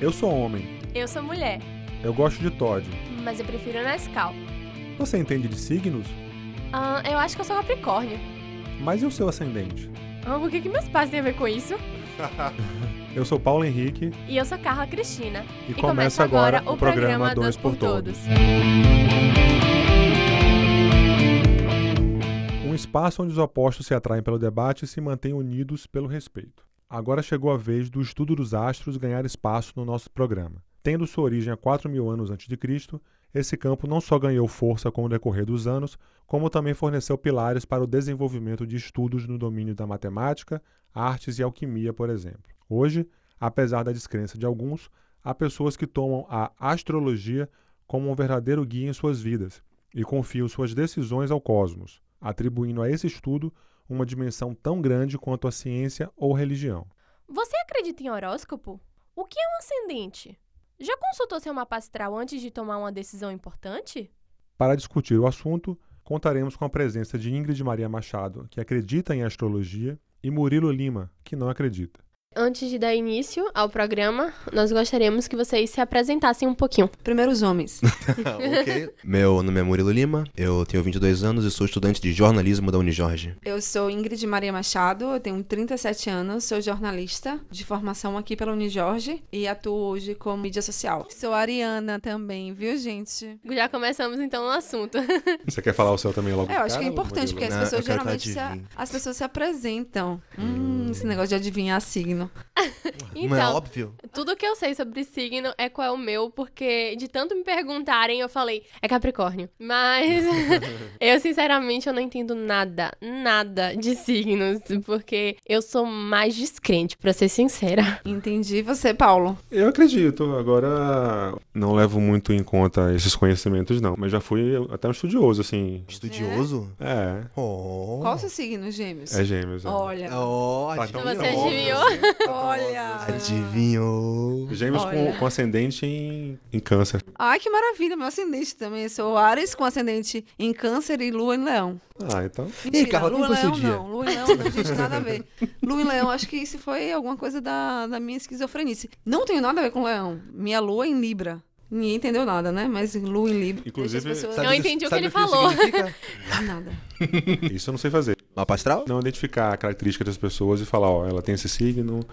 Eu sou homem. Eu sou mulher, Eu gosto de Todd. mas eu prefiro Nescau. Você entende de signos? Ah, eu acho que eu sou Capricórnio. Mas e o seu ascendente? Ah, o que, que meus pais têm a ver com isso? Eu sou Paulo Henrique E eu sou Carla Cristina. e, começa agora o programa Dois por Todos. Um espaço onde os opostos se atraem pelo debate e se mantêm unidos pelo respeito. Agora chegou a vez do estudo dos astros ganhar espaço no nosso programa. Tendo sua origem há 4 mil anos antes de Cristo, esse campo não só ganhou força com o decorrer dos anos, como também forneceu pilares para o desenvolvimento de estudos no domínio da matemática, artes e alquimia, por exemplo. Hoje, apesar da descrença de alguns, há pessoas que tomam a astrologia como um verdadeiro guia em suas vidas e confiam suas decisões ao cosmos, atribuindo a esse estudo uma dimensão tão grande quanto a ciência ou religião. Você acredita em horóscopo? O que é um ascendente? Já consultou seu mapa astral antes de tomar uma decisão importante? Para discutir o assunto, contaremos com a presença de Ingrid Maria Machado, que acredita em astrologia, e Murilo Lima, que não acredita. Antes de dar início ao programa, nós gostaríamos que vocês se apresentassem um pouquinho. Primeiro os homens. ok. Meu nome é Murilo Lima, eu tenho 22 anos e sou estudante de jornalismo da Unijorge. Eu sou Ingrid Maria Machado, eu tenho 37 anos, sou jornalista de formação aqui pela Unijorge e atuo hoje como mídia social. Sou Ariana também, viu, gente? Já começamos então no assunto. Você quer falar o seu também logo É, eu acho que é cara, importante, porque as Não, pessoas ela geralmente se, as pessoas se apresentam. Hum, esse negócio de adivinhar signo. Não é Então, óbvio? tudo que eu sei sobre signo é qual é o meu, porque de tanto me perguntarem, eu falei, é Capricórnio. Mas eu, sinceramente, eu não entendo nada, nada de signos, porque eu sou mais descrente, pra ser sincera. Entendi. Você, Paulo? Eu acredito, agora não levo muito em conta esses conhecimentos, não. Mas já fui até um estudioso, assim. Estudioso? É, Oh. Qual o seu signo, gêmeos? é gêmeos. é. Olha. Tá, então Você óbvio. adivinhou? Olha. Adivinhou. Gêmeos Olha. com, com ascendente em, em câncer. Ai, que maravilha, meu ascendente também. Eu sou Ares com ascendente em câncer e lua em leão. Ah, então. Mentira, Carla, como Lua Leão dia? não, Lua e Leão não, gente, nada a ver. Lua e Leão, acho que isso foi alguma coisa da, da minha esquizofrenice. Não tenho nada a ver com Leão. Minha Lua é em Libra. Ninguém entendeu nada, né? Mas Lua em Libra. Inclusive, pessoas... Eu Sabe- entendi o que ele que falou. significa? Nada. Isso eu não sei fazer. Mapa astral? Não identificar a característica das pessoas e falar, ó, ela tem esse signo,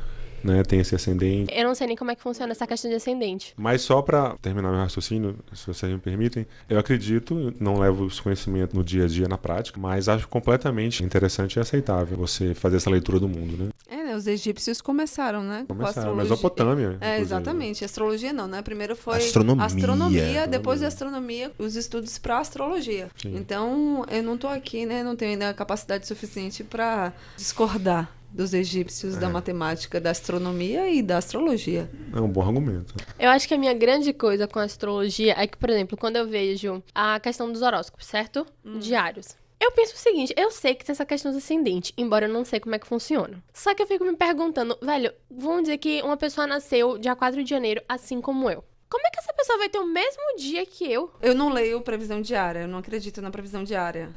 né, tem esse ascendente. Eu não sei nem como é que funciona essa questão de ascendente. Mas só pra terminar meu raciocínio, se vocês me permitem, eu acredito, não levo os conhecimentos no dia a dia na prática, mas acho completamente interessante e aceitável você fazer essa leitura do mundo, né? É, né? Os egípcios começaram, né? com a Começar, astrologia. Mesopotâmia. É, exatamente. Astrologia não, né? Primeiro foi Astronomia. astronomia, depois da astronomia, os estudos para astrologia. Sim. Então, eu não tô aqui, né? Não tenho ainda a capacidade suficiente para discordar dos egípcios É. da matemática, da astronomia e da astrologia. É um bom argumento. Eu acho que a minha grande coisa com a astrologia é que, por exemplo, quando eu vejo a questão dos horóscopos, certo? Diários. Eu penso o seguinte, eu sei que tem essa questão do ascendente, embora eu não sei como é que funciona. Só que eu fico me perguntando, velho, vamos dizer que uma pessoa nasceu dia 4 de janeiro, assim como eu. Como é que essa pessoa vai ter o mesmo dia que eu? Eu não leio previsão diária, eu não acredito na previsão diária.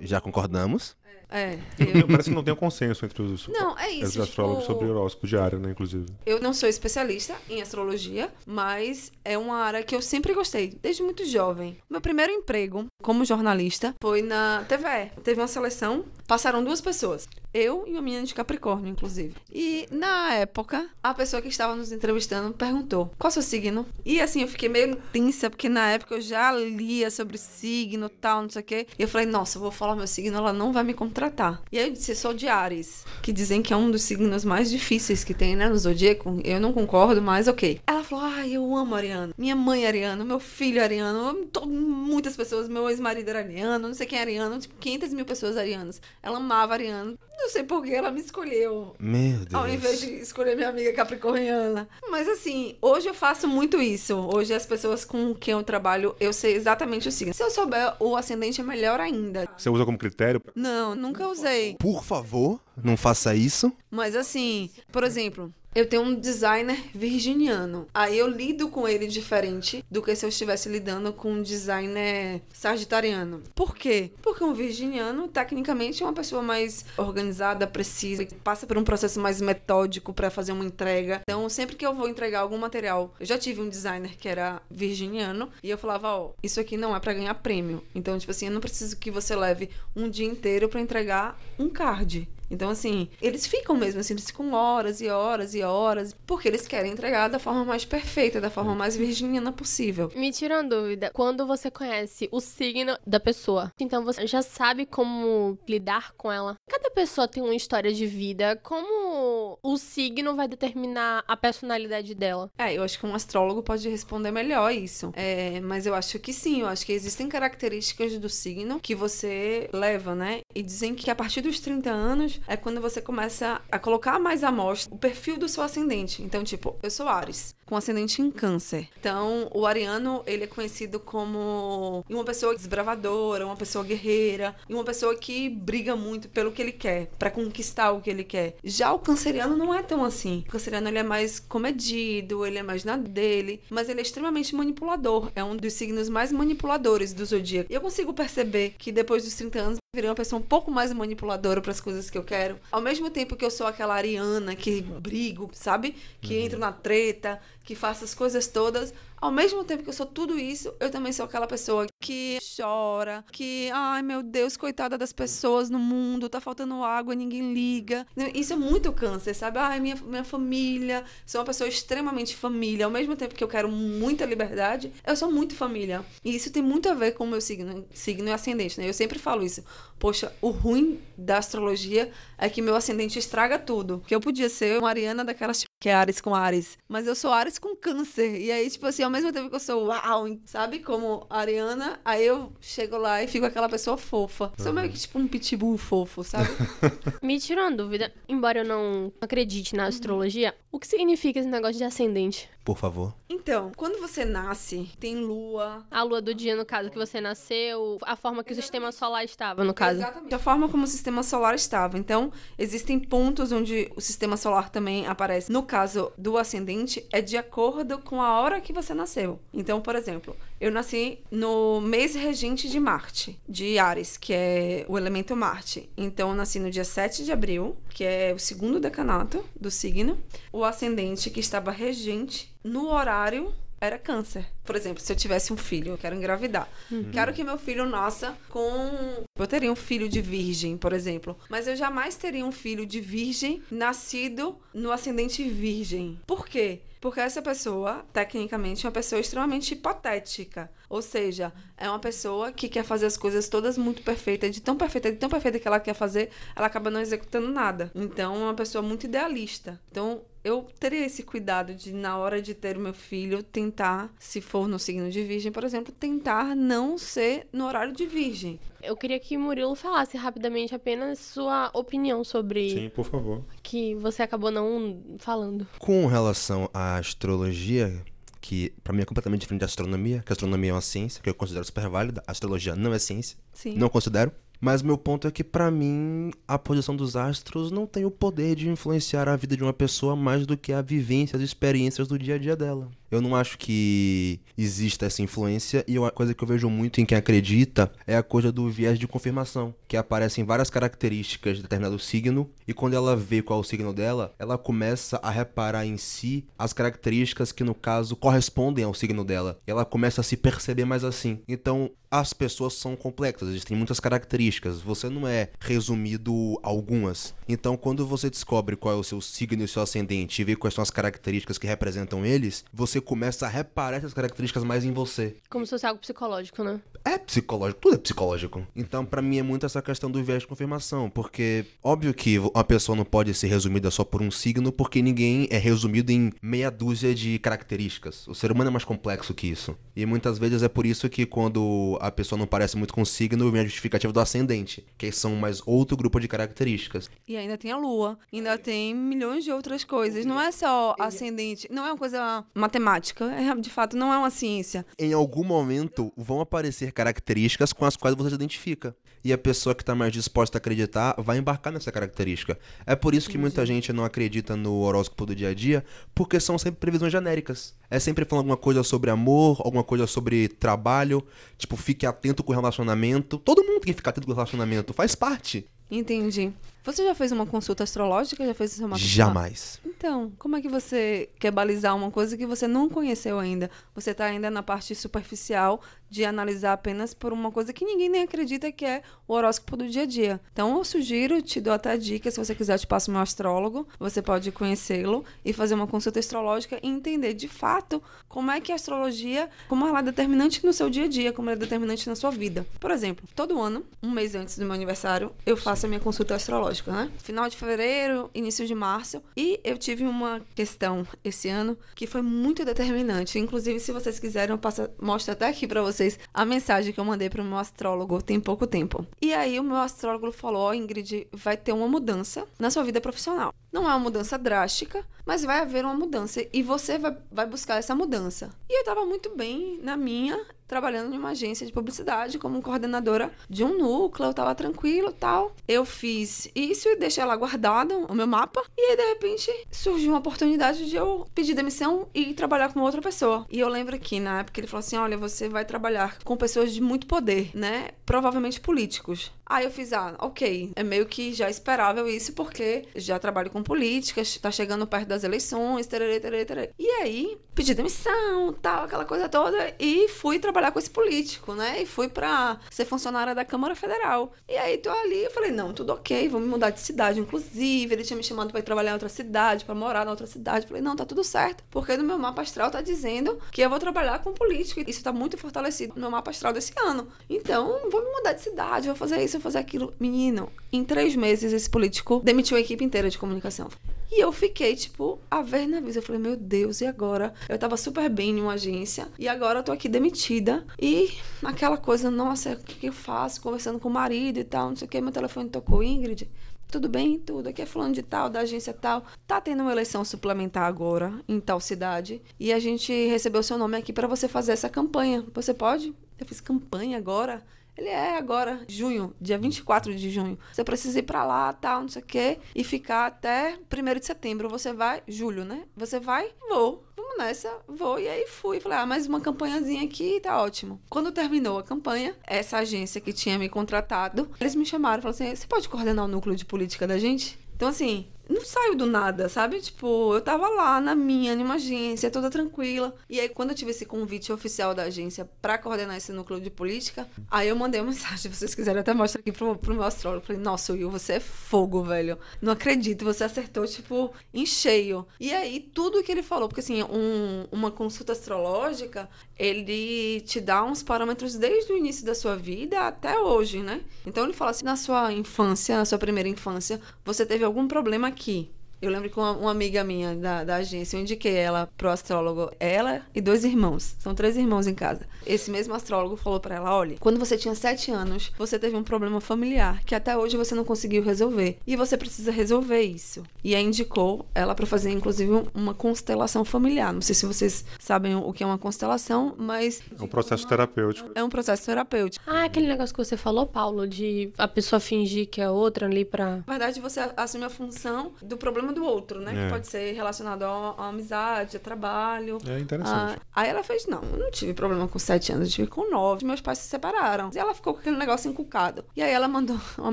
Já concordamos? É. Eu, parece que não tem um consenso entre os, Não, é os isso. astrólogos tipo, sobre o horóscopo diário, né, inclusive. Eu não sou especialista em astrologia, mas é uma área que eu sempre gostei, desde muito jovem. Meu primeiro emprego como jornalista foi na TVE. Teve uma seleção, passaram duas pessoas. Eu e uma menina de Capricórnio, inclusive. E na época, a pessoa que estava nos entrevistando perguntou: qual é o seu signo? E assim, eu fiquei meio tensa, porque na época eu já lia sobre signo tal, não sei o quê. E eu falei: nossa, eu vou falar meu signo, ela não vai me contratar. E aí eu disse: sou de Ares, que dizem que é um dos signos mais difíceis que tem, né, no zodíaco. Eu não concordo, mas ok. Ela falou: ai, eu amo Ariano. Minha mãe é Ariano, meu filho é Ariano, to- muitas pessoas, meu ex-marido era Ariano, não sei quem é Ariano, tipo 500 mil pessoas arianas. Ela amava Ariano. Não sei por que ela me escolheu. Meu Deus. Ao invés de escolher minha amiga capricorniana. Mas assim, hoje eu faço muito isso. Hoje as pessoas com quem eu trabalho, eu sei exatamente o signo. Se eu souber o ascendente, é melhor ainda. Você usa como critério? Não, nunca usei. Por favor, não faça isso. Mas assim, por exemplo, eu tenho um designer virginiano. Aí eu lido com ele diferente do que se eu estivesse lidando com um designer sagitariano. Por quê? Porque um virginiano, tecnicamente, é uma pessoa mais organizada, precisa, passa por um processo mais metódico para fazer uma entrega. Então, sempre que eu vou entregar algum material, eu já tive um designer que era virginiano e eu falava, ó, oh, isso aqui não é para ganhar prêmio. Então, tipo assim, eu não preciso que você leve um dia inteiro para entregar um card. Então, assim, eles ficam mesmo assim, eles ficam horas e horas e horas, porque eles querem entregar da forma mais perfeita, da forma mais virginiana possível. Me tira uma dúvida, quando você conhece o signo da pessoa, então você já sabe como lidar com ela? Cada pessoa tem uma história de vida, como o signo vai determinar a personalidade dela? É, eu acho que um astrólogo pode responder melhor isso. É, mas eu acho que sim, eu acho que existem características do signo que você leva, né? E dizem que a partir dos 30 anos é quando você começa a colocar mais à mostra o perfil do seu ascendente. Então, tipo, eu sou Ares, com ascendente em câncer. Então, o ariano, ele é conhecido como uma pessoa desbravadora, uma pessoa guerreira, e uma pessoa que briga muito pelo que ele quer, para conquistar o que ele quer. Já o canceriano não é tão assim. O canceriano, ele é mais comedido, ele é mais na dele, mas ele é extremamente manipulador. É um dos signos mais manipuladores do zodíaco. E eu consigo perceber que depois dos 30 anos virei uma pessoa um pouco mais manipuladora para as coisas que eu quero. Ao mesmo tempo que eu sou aquela ariana que brigo, sabe? Que uhum. entro na treta, que faço as coisas todas. Ao mesmo tempo que eu sou tudo isso, eu também sou aquela pessoa que chora, que, ai meu Deus, coitada das pessoas no mundo, tá faltando água, ninguém liga. Isso é muito câncer, sabe? Ai, minha, minha família. Sou uma pessoa extremamente família. Ao mesmo tempo que eu quero muita liberdade, eu sou muito família. E isso tem muito a ver com o meu signo, signo ascendente, né? Eu sempre falo isso. Poxa, o ruim da astrologia é que meu ascendente estraga tudo. Que eu podia ser uma Ariana daquelas que é Ares com Ares, mas eu sou Ares com Câncer. E aí, tipo assim, ao mesmo tempo que eu sou uau, sabe? Como Ariana, aí eu chego lá e fico aquela pessoa fofa. Sou meio que tipo um pitbull fofo, sabe? Me tirou uma dúvida, embora eu não acredite na astrologia, o que significa esse negócio de ascendente? Por favor. Então, quando você nasce, tem lua. A lua do dia, no caso, que você nasceu, a forma que Exatamente. o sistema solar estava, no caso. Exatamente. A forma como o sistema solar estava. Então, existem pontos onde o sistema solar também aparece. No caso do ascendente, é de acordo com a hora que você nasceu. Então, por exemplo, eu nasci no mês regente de Marte, de Ares, que é o elemento Marte. Então, eu nasci no dia 7 de abril, que é o segundo decanato do signo. O ascendente que estava regente no horário era câncer. Por exemplo, se eu tivesse um filho, eu quero engravidar. Uhum. Quero que meu filho nasça com. Eu teria um filho de virgem, por exemplo. Mas eu jamais teria um filho de virgem nascido no ascendente virgem. Por quê? Porque essa pessoa, tecnicamente, é uma pessoa extremamente hipotética. Ou seja, é uma pessoa que quer fazer as coisas todas muito perfeitas, de tão perfeita, de tão perfeita que ela quer fazer, ela acaba não executando nada. Então, é uma pessoa muito idealista. Então, eu teria esse cuidado de, na hora de ter o meu filho, tentar, se for no signo de virgem, por exemplo, tentar não ser no horário de virgem. Eu queria que Murilo falasse rapidamente apenas sua opinião sobre. Sim, por favor. Que você acabou não falando. Com relação à astrologia, que para mim é completamente diferente da astronomia, que a astronomia é uma ciência, que eu considero super válida, a astrologia não é ciência. Sim. Não considero. Mas meu ponto é que para mim a posição dos astros não tem o poder de influenciar a vida de uma pessoa mais do que a vivência, as experiências do dia a dia dela. Eu não acho que exista essa influência e uma coisa que eu vejo muito em quem acredita é a coisa do viés de confirmação, que aparecem várias características de determinado signo e quando ela vê qual é o signo dela, ela começa a reparar em si as características que no caso correspondem ao signo dela. E ela começa a se perceber mais assim. Então, as pessoas são complexas, existem muitas características. Você não é resumido algumas. Então, quando você descobre qual é o seu signo e o seu ascendente e vê quais são as características que representam eles, você começa a reparar essas características mais em você. Como se fosse algo psicológico, né? É psicológico, tudo é psicológico. Então, para mim, é muito essa questão do viés de confirmação, porque óbvio que uma pessoa não pode ser resumida só por um signo, porque ninguém é resumido em meia dúzia de características. O ser humano é mais complexo que isso. E muitas vezes é por isso que quando a pessoa não parece muito com o signo, vem a justificativa do ascendente, que são mais outro grupo de características. E ainda tem a lua, ainda tem milhões de outras coisas. Não é só ascendente, não é uma coisa matemática matemática. É, de fato, não é uma ciência. Em algum momento vão aparecer características com as quais você se identifica. E a pessoa que está mais disposta a acreditar vai embarcar nessa característica. É por isso que muita gente não acredita no horóscopo do dia a dia, porque são sempre previsões genéricas. É sempre falando alguma coisa sobre amor, alguma coisa sobre trabalho, tipo, fique atento com o relacionamento. Todo mundo tem que ficar atento com o relacionamento, faz parte. Entendi. Você já fez uma consulta astrológica? Já fez uma Jamais. Então, como é que você quer balizar uma coisa que você não conheceu ainda? Você está ainda na parte superficial de analisar apenas por uma coisa que ninguém nem acredita que é o horóscopo do dia a dia. Então, eu sugiro, te dou até dica, se você quiser, eu te passo meu astrólogo, você pode conhecê-lo e fazer uma consulta astrológica e entender de fato como é que a astrologia, como ela é determinante no seu dia a dia, como ela é determinante na sua vida. Por exemplo, todo ano, um mês antes do meu aniversário, eu faço a minha consulta astrológica né? Final de fevereiro, início de março. E eu tive uma questão esse ano que foi muito determinante. Inclusive, se vocês quiserem, eu passo, mostro até aqui para vocês a mensagem que eu mandei para o meu astrólogo tem pouco tempo. E aí, o meu astrólogo falou: oh, Ingrid, vai ter uma mudança na sua vida profissional. Não é uma mudança drástica, mas vai haver uma mudança. E você vai, vai buscar essa mudança. E eu tava muito bem na minha trabalhando em uma agência de publicidade como coordenadora de um núcleo, eu tava tranquilo tal. Eu fiz isso e deixei lá guardado o meu mapa. E aí, de repente, surgiu uma oportunidade de eu pedir demissão e trabalhar com outra pessoa. E eu lembro que na época ele falou assim: olha, você vai trabalhar com pessoas de muito poder, né? Provavelmente políticos. Aí eu fiz, ah, ok. É meio que já esperável isso, porque já trabalho com políticas, tá chegando perto das eleições, tererê, tererê, tererê. E aí, pedi demissão, tal, aquela coisa toda, e fui trabalhar com esse político, né? E fui pra ser funcionária da Câmara Federal. E aí, tô ali, eu falei, não, tudo ok, vou me mudar de cidade, inclusive. Ele tinha me chamado pra ir trabalhar em outra cidade, pra morar na outra cidade. Eu falei, não, tá tudo certo, porque no meu mapa astral tá dizendo que eu vou trabalhar com político. Isso tá muito fortalecido no meu mapa astral desse ano. Então, vou me mudar de cidade, vou fazer isso isso, fazer aquilo. Menino, em três meses esse político demitiu a equipe inteira de comunicação. E eu fiquei, tipo, a ver na visa. Eu falei, meu Deus, e agora? Eu tava super bem em uma agência. E agora eu tô aqui demitida. E aquela coisa, nossa, o que, que eu faço? Conversando com o marido e tal, não sei o que. Meu telefone tocou, Ingrid. Tudo bem? Tudo. Aqui é fulano de tal, da agência tal. Tá tendo uma eleição suplementar agora, em tal cidade. E a gente recebeu seu nome aqui para você fazer essa campanha. Você pode? Eu fiz campanha agora? Ele é agora, junho, dia 24 de junho. Você precisa ir para lá, tal, não sei o quê, e ficar até 1 de setembro. Você vai, julho, né? Você vai, vou. Vamos nessa, vou. E aí fui. Falei, ah, mais uma campanhazinha aqui, tá ótimo. Quando terminou a campanha, essa agência que tinha me contratado, eles me chamaram e falaram assim: você pode coordenar o núcleo de política da gente? Então, assim, não saiu do nada, sabe? Tipo, eu tava lá na minha, numa agência, toda tranquila. E aí, quando eu tive esse convite oficial da agência para coordenar esse núcleo de política, aí eu mandei uma mensagem, se vocês quiserem até mostrar aqui pro, pro meu astrólogo. Falei, nossa, Will, você é fogo, velho. Não acredito, você acertou, tipo, em cheio. E aí, tudo que ele falou, porque assim, um, uma consulta astrológica, ele te dá uns parâmetros desde o início da sua vida até hoje, né? Então ele fala assim, na sua infância, na sua primeira infância, você teve algum problema aqui. Eu lembro que uma, uma, amiga minha da, da agência, eu indiquei ela pro astrólogo, ela e dois irmãos. São três irmãos em casa. Esse mesmo astrólogo falou para ela: olha, quando você tinha sete anos, você teve um problema familiar que até hoje você não conseguiu resolver. E você precisa resolver isso. E aí indicou ela para fazer, inclusive, uma constelação familiar. Não sei se vocês sabem o que é uma constelação, mas. É um processo terapêutico. É um processo terapêutico. Ah, aquele negócio que você falou, Paulo, de a pessoa fingir que é outra ali pra. Na verdade, você assume a função do problema do outro, né? É. Que pode ser relacionado a, a, amizade, a trabalho. É interessante. Ah, aí ela fez, não, eu não tive problema com sete anos, eu tive com nove. Meus pais se separaram. E ela ficou com aquele negócio encucado. E aí ela mandou uma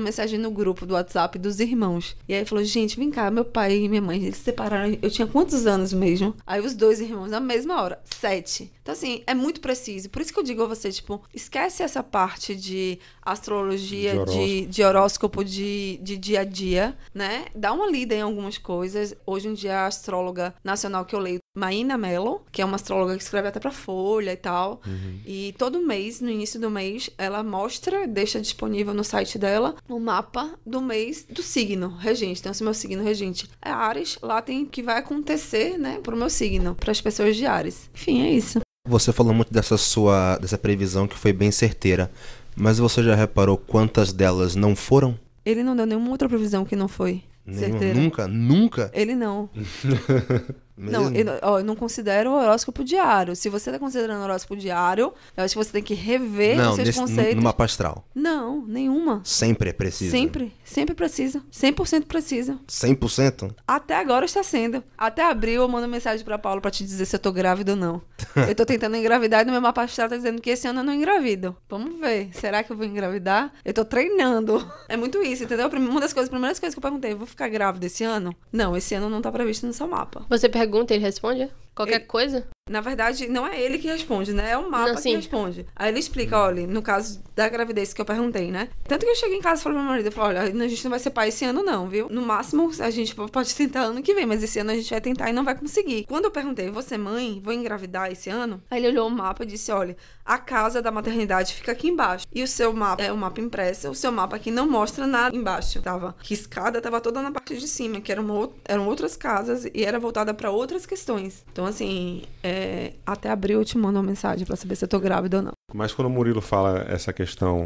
mensagem no grupo do WhatsApp dos irmãos. E aí falou, gente, vem cá, meu pai e minha mãe, eles se separaram. Eu tinha quantos anos mesmo? Aí os dois irmãos, na mesma hora, sete. Então, assim, é muito preciso. Por isso que eu digo a você, tipo, esquece essa parte de astrologia, de horóscopo, de, de, horóscopo de, de dia a dia, né? Dá uma lida em algumas coisas. Hoje em dia, a astróloga nacional que eu leio, Maína Mello, que é uma astróloga que escreve até pra Folha e tal. Uhum. E todo mês, no início do mês, ela mostra, deixa disponível no site dela, o mapa do mês do signo regente. Então, se meu signo regente é Ares, lá tem o que vai acontecer, né, pro meu signo, para as pessoas de Ares. Enfim, é isso. Você falou muito dessa sua dessa previsão que foi bem certeira, mas você já reparou quantas delas não foram? Ele não deu nenhuma outra previsão que não foi. Nenhuma, nunca? Nunca? Ele não. Mesmo? Não, eu, ó, eu não considero o horóscopo diário. Se você tá considerando horóscopo diário, eu acho que você tem que rever não, os seus nesse, conceitos. No mapa astral. Não, nenhuma. Sempre é preciso. Sempre, sempre precisa. 100% precisa. 100%? Até agora está sendo. Até abril eu mando mensagem pra Paulo pra te dizer se eu tô grávida ou não. eu tô tentando engravidar e no meu mapa astral tá dizendo que esse ano eu não engravido. Vamos ver. Será que eu vou engravidar? Eu tô treinando. É muito isso, entendeu? Uma das coisas, primeiras coisas que eu perguntei, vou ficar grávida esse ano? Não, esse ano não tá previsto no seu mapa. Você pergunta e ele responde? Qualquer ele, coisa? Na verdade, não é ele que responde, né? É o mapa não, que responde. Aí ele explica, olha, no caso da gravidez que eu perguntei, né? Tanto que eu cheguei em casa e falei pro meu marido, eu falei, olha, a gente não vai ser pai esse ano não, viu? No máximo, a gente pode tentar ano que vem, mas esse ano a gente vai tentar e não vai conseguir. Quando eu perguntei, você mãe, vou engravidar esse ano? Aí ele olhou o mapa e disse, olha, a casa da maternidade fica aqui embaixo. E o seu mapa é o mapa impresso, o seu mapa aqui não mostra nada embaixo. Tava riscada, tava toda na parte de cima, que eram, eram outras casas e era voltada para outras questões. Então, assim, é, até abril eu te mando uma mensagem para saber se eu tô grávida ou não. Mas quando o Murilo fala essa questão.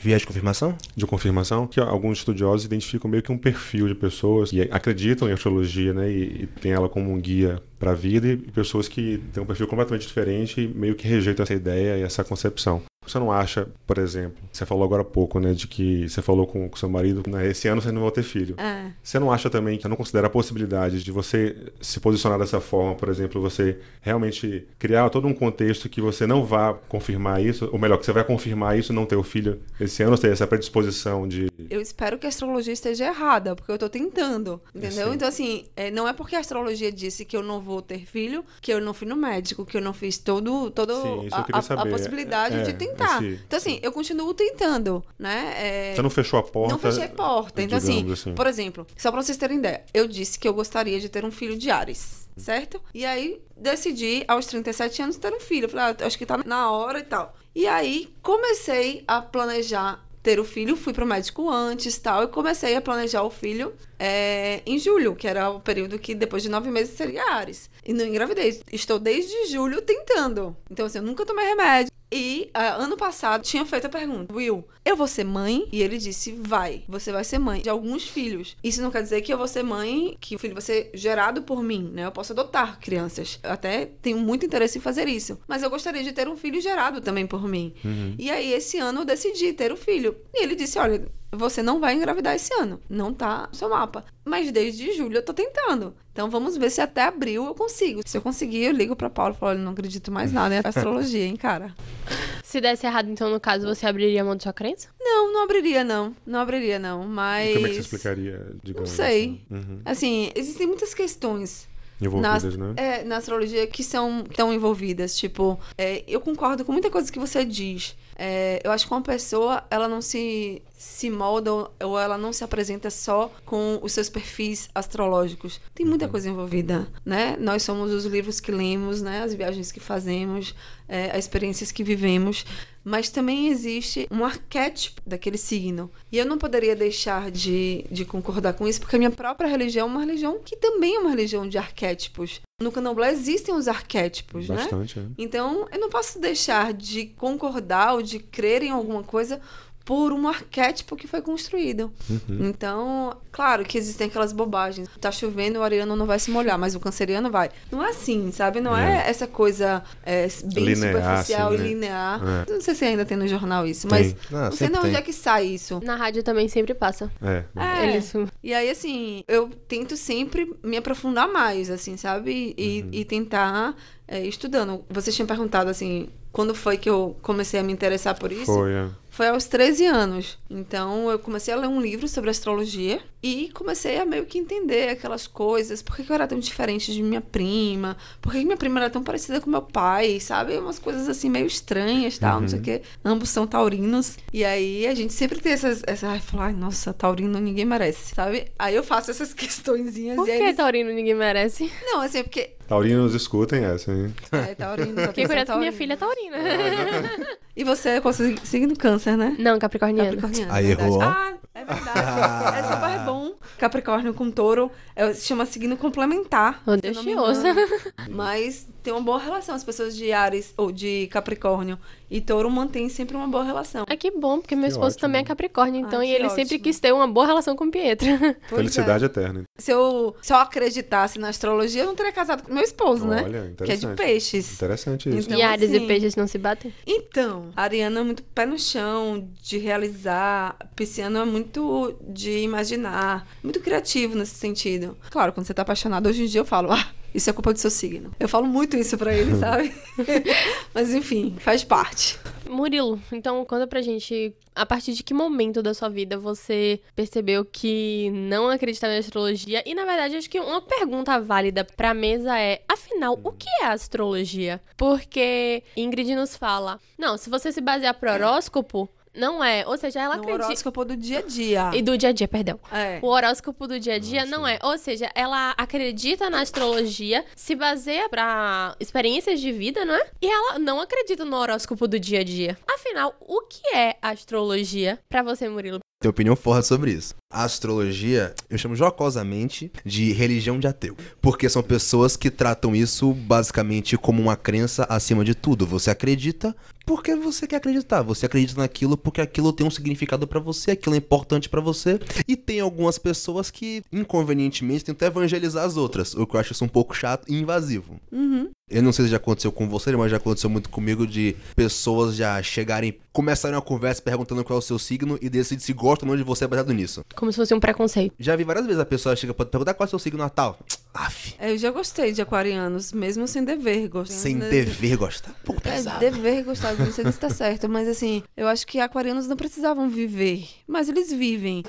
Viés de confirmação? De confirmação, que alguns estudiosos identificam meio que um perfil de pessoas e acreditam em astrologia, né? E, e tem ela como um guia para a vida, e pessoas que têm um perfil completamente diferente e meio que rejeitam essa ideia e essa concepção. Você não acha, por exemplo, você falou agora há pouco, né, de que você falou com o seu marido, né, esse ano você não vai ter filho. É. Você não acha também que você não considera a possibilidade de você se posicionar dessa forma, por exemplo, você realmente criar todo um contexto que você não vá confirmar isso, ou melhor, que você vai confirmar isso não ter o filho esse ano, ter essa predisposição de. Eu espero que a astrologia esteja errada, porque eu estou tentando, entendeu? Sim. Então, assim, é, não é porque a astrologia disse que eu não vou ter filho, que eu não fui no médico, que eu não fiz todo, todo Sim, a, a, a, possibilidade é, de tentar tentar. Esse... Então, assim, eu continuo tentando, né? É... Você não fechou a porta? Não fechei a porta. Então, assim, assim, por exemplo, só pra vocês terem ideia, eu disse que eu gostaria de ter um filho de Ares, certo? E aí, decidi, aos 37 anos, ter um filho. Eu falei, ah, acho que tá na hora e tal. E aí, comecei a planejar ter o filho, fui pro médico antes tal, e comecei a planejar o filho é, em julho, que era o período que depois de nove meses seria Ares. E não engravidei. Estou desde julho tentando. Então, assim, eu nunca tomei remédio. E uh, ano passado tinha feito a pergunta: Will, eu vou ser mãe? E ele disse: vai, você vai ser mãe de alguns filhos. Isso não quer dizer que eu vou ser mãe, que o filho vai ser gerado por mim, né? Eu posso adotar crianças. Eu até tenho muito interesse em fazer isso. Mas eu gostaria de ter um filho gerado também por mim. Uhum. E aí, esse ano, eu decidi ter o filho. E ele disse: olha, você não vai engravidar esse ano. Não tá no seu mapa. Mas desde julho eu tô tentando. Então vamos ver se até abril eu consigo. Se eu conseguir, eu ligo pra Paulo e falo, não acredito mais nada em astrologia, hein, cara. Se desse errado, então, no caso, você abriria a mão de sua crença? Não, não abriria, não. Não abriria, não. Mas. E como é que você explicaria, digamos? Não sei. Assim? Uhum. assim, existem muitas questões envolvidas, na, né? É, na astrologia que são tão envolvidas. Tipo, é, eu concordo com muita coisa que você diz. É, eu acho que uma pessoa, ela não se, se molda ou ela não se apresenta só com os seus perfis astrológicos. Tem muita uhum. coisa envolvida, né? Nós somos os livros que lemos, né? As viagens que fazemos, é, as experiências que vivemos. Mas também existe um arquétipo daquele signo. E eu não poderia deixar de, de concordar com isso, porque a minha própria religião é uma religião que também é uma religião de arquétipos. No candomblé existem os arquétipos, né? Bastante, né? É. Então, eu não posso deixar de concordar ou de crer em alguma coisa por um arquétipo que foi construído. Uhum. Então, claro que existem aquelas bobagens. Tá chovendo, o ariano não vai se molhar, mas o canceriano vai. Não é assim, sabe? Não é, é essa coisa é, bem linear, superficial assim, e né? linear. É. Não sei se ainda tem no jornal isso, mas não, não sei de onde é que sai isso. Na rádio também sempre passa. É. é. Eles... E aí, assim, eu tento sempre me aprofundar mais, assim, sabe? E, uhum. e tentar é, estudando. Vocês tinham perguntado, assim, quando foi que eu comecei a me interessar por isso? Foi, é. Foi aos 13 anos. Então eu comecei a ler um livro sobre astrologia e comecei a meio que entender aquelas coisas. Por que, eu era tão diferente de minha prima? Por que, minha prima era tão parecida com meu pai? Sabe? Umas coisas assim meio estranhas tal, uhum. não sei o uhum. quê. Ambos são taurinos. E aí a gente sempre tem essas. essas ai, falar, ai, nossa, taurino ninguém merece, sabe? Aí eu faço essas questõezinhas. Por que eles... taurino ninguém merece? Não, assim, é porque Taurinos escutem essa, hein? É, taurino. Quem conhece minha filha é taurina. e você é seguindo câncer, né? Não, capricorniano. Capricorniano. Aí errou. Ah, é verdade. é super bom. Capricórnio com touro é, se chama signo complementar. Audacioso. Mas tem uma boa relação. As pessoas de Ares ou de Capricórnio e Touro mantêm sempre uma boa relação. É que bom, porque meu Que esposo ótimo. também é Capricórnio, então, Ah, e ele sempre ótimo. quis ter uma boa relação com o Pietro. Pois Felicidade é. eterna. Se eu só acreditasse na astrologia, eu não teria casado com meu esposo, né? Olha, Que é de peixes. Interessante isso. Então, e Ares assim- e Peixes não se batem? Então, a Ariana é muito pé no chão, de realizar. Pisciano é muito de imaginar, muito criativo nesse sentido. Claro, quando você tá apaixonado, hoje em dia eu falo, ah, isso é culpa do seu signo. Eu falo muito isso pra ele, sabe? Mas enfim, faz parte. Murilo, então conta pra gente, a partir de que momento da sua vida você percebeu que não acreditava em astrologia? E na verdade, acho que uma pergunta válida pra mesa é, afinal, o que é astrologia? Porque Ingrid nos fala, não, se você se basear pro horóscopo, não é. Ou seja, ela No acredita. horóscopo do dia a dia. E do dia a dia, perdão. É. O horóscopo do dia a dia não é. Ou seja, ela acredita na astrologia, se baseia pra experiências de vida, não é? E ela não acredita no horóscopo do dia a dia. Afinal, o que é astrologia pra você, Murilo? Tenho opinião forte sobre isso. A astrologia, eu chamo jocosamente de religião de ateu. Porque são pessoas que tratam isso basicamente como uma crença acima de tudo. Você acredita porque você quer acreditar. Você acredita naquilo porque aquilo tem um significado pra você, aquilo é importante pra você. E tem algumas pessoas que, inconvenientemente, tentam evangelizar as outras. O que eu acho isso um pouco chato e invasivo. Uhum. Eu não sei se já aconteceu com você, mas já aconteceu muito comigo de pessoas já chegarem, começarem uma conversa perguntando qual é o seu signo e decidir se gostam ou não de você baseado nisso. Como se fosse um preconceito. Já vi várias vezes a pessoa chega pra perguntar qual é o seu signo natal. Aff, Eu já gostei de aquarianos, mesmo sem dever. Gostei. sem dever gostar. Um pouco É, pesado. dever gostar, não sei se tá certo, mas assim, eu acho que aquarianos não precisavam viver, mas eles vivem.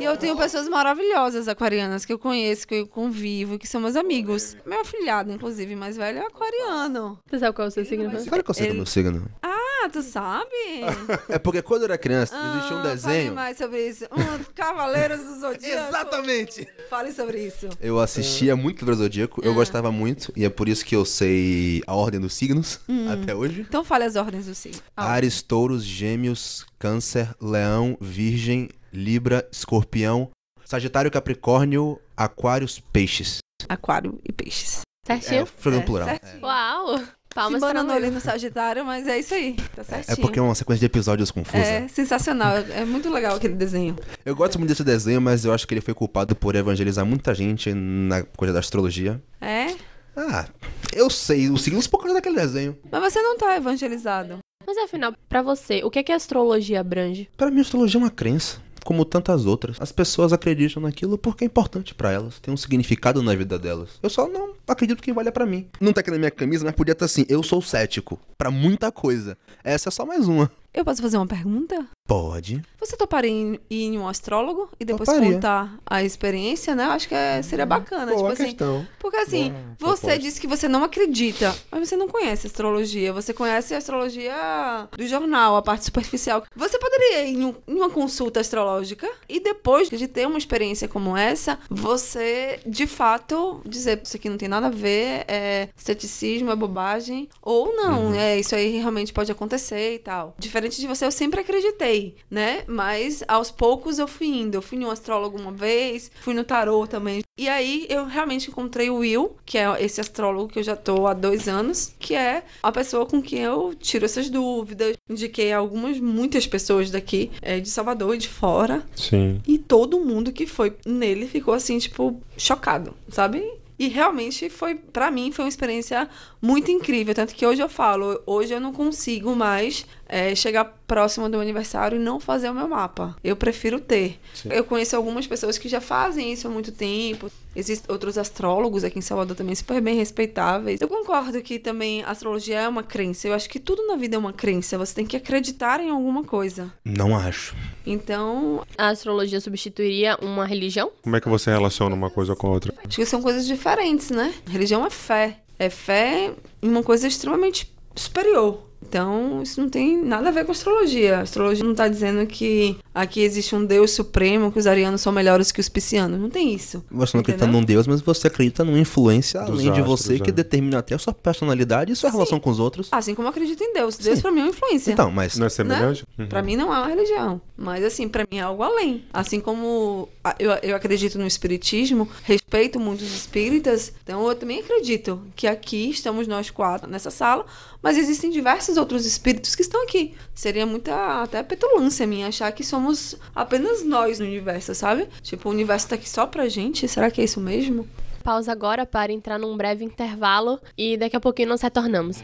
E eu tenho pessoas maravilhosas aquarianas que eu conheço, que eu convivo, que são meus amigos. Meu afilhado, inclusive, mais velho, é aquariano. Você sabe qual é o seu signo? Claro que eu sei do meu signo. Ah, tu sabe? É porque quando eu era criança, existia um Ah, desenho. Fale mais sobre isso. Um, Cavaleiros do Zodíaco. Exatamente! Fale sobre isso. Eu assistia muito Cavaleiro do Zodíaco, eu gostava muito, e é por isso que eu sei a ordem dos signos até hoje. Então fale as ordens do signo. Ah, Ares, Touros, Gêmeos, Câncer, Leão, Virgem, Libra, Escorpião, Sagitário, Capricórnio, Aquários, Peixes. Aquário e peixes. É, Certinho? É, plural. certinho. Uau! Palmas para Murilo. no Sagitário, mas é isso aí. Tá É certinho. porque é uma sequência de episódios confusa. É sensacional. É muito legal aquele desenho. Eu gosto muito desse desenho, mas eu acho que ele foi culpado por evangelizar muita gente na coisa da astrologia. É? Ah, eu sei os signos por causa daquele desenho. Mas você não tá evangelizado. Mas afinal, pra você, o que é que a astrologia abrange? Para mim, a astrologia é uma crença, como tantas outras. As pessoas acreditam naquilo porque é importante pra elas, tem um significado na vida delas. Eu só não acredito que valha pra mim. Não tá aqui na minha camisa, mas podia estar assim, eu sou cético pra muita coisa. Essa é só mais uma. Eu posso fazer uma pergunta? Pode. Você toparia em ir em um astrólogo e depois Toparia. contar a experiência, né? Eu acho que é- seria bacana. tipo Boa assim, questão. Porque assim, Boa você proposta. disse que você não acredita, mas você não conhece astrologia. Você conhece a astrologia do jornal, a parte superficial. Você poderia ir em, um- em uma consulta astrológica e depois de ter uma experiência como essa, você de fato dizer isso aqui não tem nada a ver, é ceticismo, é bobagem, ou não, é isso aí realmente pode acontecer e tal. Diferente de você, eu sempre acreditei, né? Mas aos poucos eu fui indo. Eu fui em um astrólogo uma vez, fui no tarô também. E aí eu realmente encontrei o Will, que é esse astrólogo que eu já tô há dois anos, que é a pessoa com quem eu tiro essas dúvidas. Indiquei algumas, muitas pessoas daqui, é, de Salvador e de fora. Sim. E todo mundo que foi nele ficou assim, tipo, chocado, sabe? E realmente foi, pra mim, foi uma experiência muito incrível. Tanto que hoje eu falo, hoje eu não consigo mais é, chegar próximo do meu aniversário e não fazer o meu mapa. Eu prefiro ter. Sim. Eu conheço algumas pessoas que já fazem isso há muito tempo. Existem outros astrólogos aqui em Salvador também super bem respeitáveis. Eu concordo que também a astrologia é uma crença. Eu acho que tudo na vida é uma crença. Você tem que acreditar em alguma coisa. Não acho. Então, A astrologia substituiria uma religião? Como é que você relaciona uma coisa com a outra? Acho que são coisas diferentes, né? Religião é fé. É fé em uma coisa extremamente superior. Então, isso não tem nada a ver com astrologia. A astrologia não tá dizendo que aqui existe um Deus supremo, que os arianos são melhores que os piscianos. Não tem isso. Você não acredita num Deus, mas você acredita numa influência Dos além de você que é. determina até a sua personalidade e sua Sim. relação com os outros. Assim como eu acredito em Deus. Deus pra mim é uma influência. Então, mas. Não é semelhante? Né? Uhum. Pra mim não é uma religião. Mas assim, pra mim é algo além. Assim como eu, eu acredito no espiritismo, respeito muitos espíritas, então eu também acredito que aqui estamos nós quatro nessa sala, mas existem diversos outros espíritos que estão aqui. Seria muita até petulância minha achar que somos apenas nós no universo, sabe? Tipo, o universo tá aqui só pra gente. Será que é isso mesmo? Pausa agora para entrar num breve intervalo e daqui a pouquinho nós retornamos.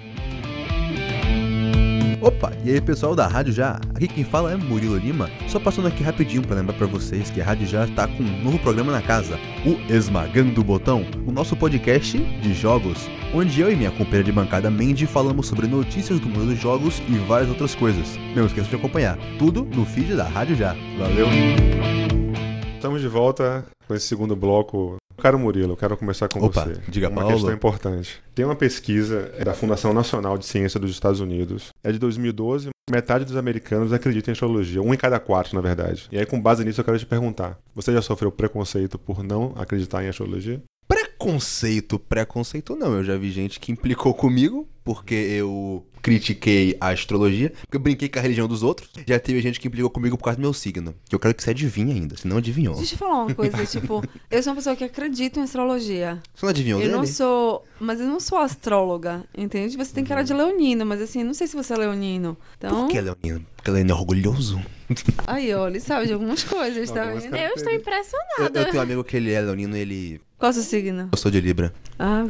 Opa, e aí pessoal da Rádio Já? Aqui quem fala é Murilo Lima. Só passando aqui rapidinho para lembrar para vocês que a Rádio Já está com um novo programa na casa, o Esmagando o Botão, o nosso podcast de jogos, onde eu e minha companheira de bancada Mandy falamos sobre notícias do mundo dos jogos e várias outras coisas. Não esqueça de acompanhar, tudo no feed da Rádio Já. Valeu! Estamos de volta com esse segundo bloco Caro Murilo, eu quero começar com Opa, você. Diga, uma Paulo. questão importante. Tem uma pesquisa da Fundação Nacional de Ciência dos Estados Unidos. É de 2012. Metade dos americanos acredita em astrologia. Um em cada quatro, na verdade. E aí, com base nisso, eu quero te perguntar: você já sofreu preconceito por não acreditar em astrologia? Preconceito, preconceito não. Eu já vi gente que implicou comigo porque eu critiquei a astrologia, porque eu brinquei com a religião dos outros. Já teve gente que implicou comigo por causa do meu signo. Que eu quero que você adivinhe ainda, se não adivinhou. Deixa eu falar uma coisa, tipo, eu sou uma pessoa que acredita em astrologia. Você não adivinhou Eu dele? não sou, mas eu não sou astróloga, entende? Você tem cara de leonino, mas assim, não sei se você é leonino. Então... Por que leonino? Porque ele é orgulhoso. Aí, ó, ele sabe de algumas coisas, tá vendo? Eu estou impressionada. Eu, eu tenho um amigo que ele é leonino ele... Qual é o seu signo? Eu sou de Libra. Ah,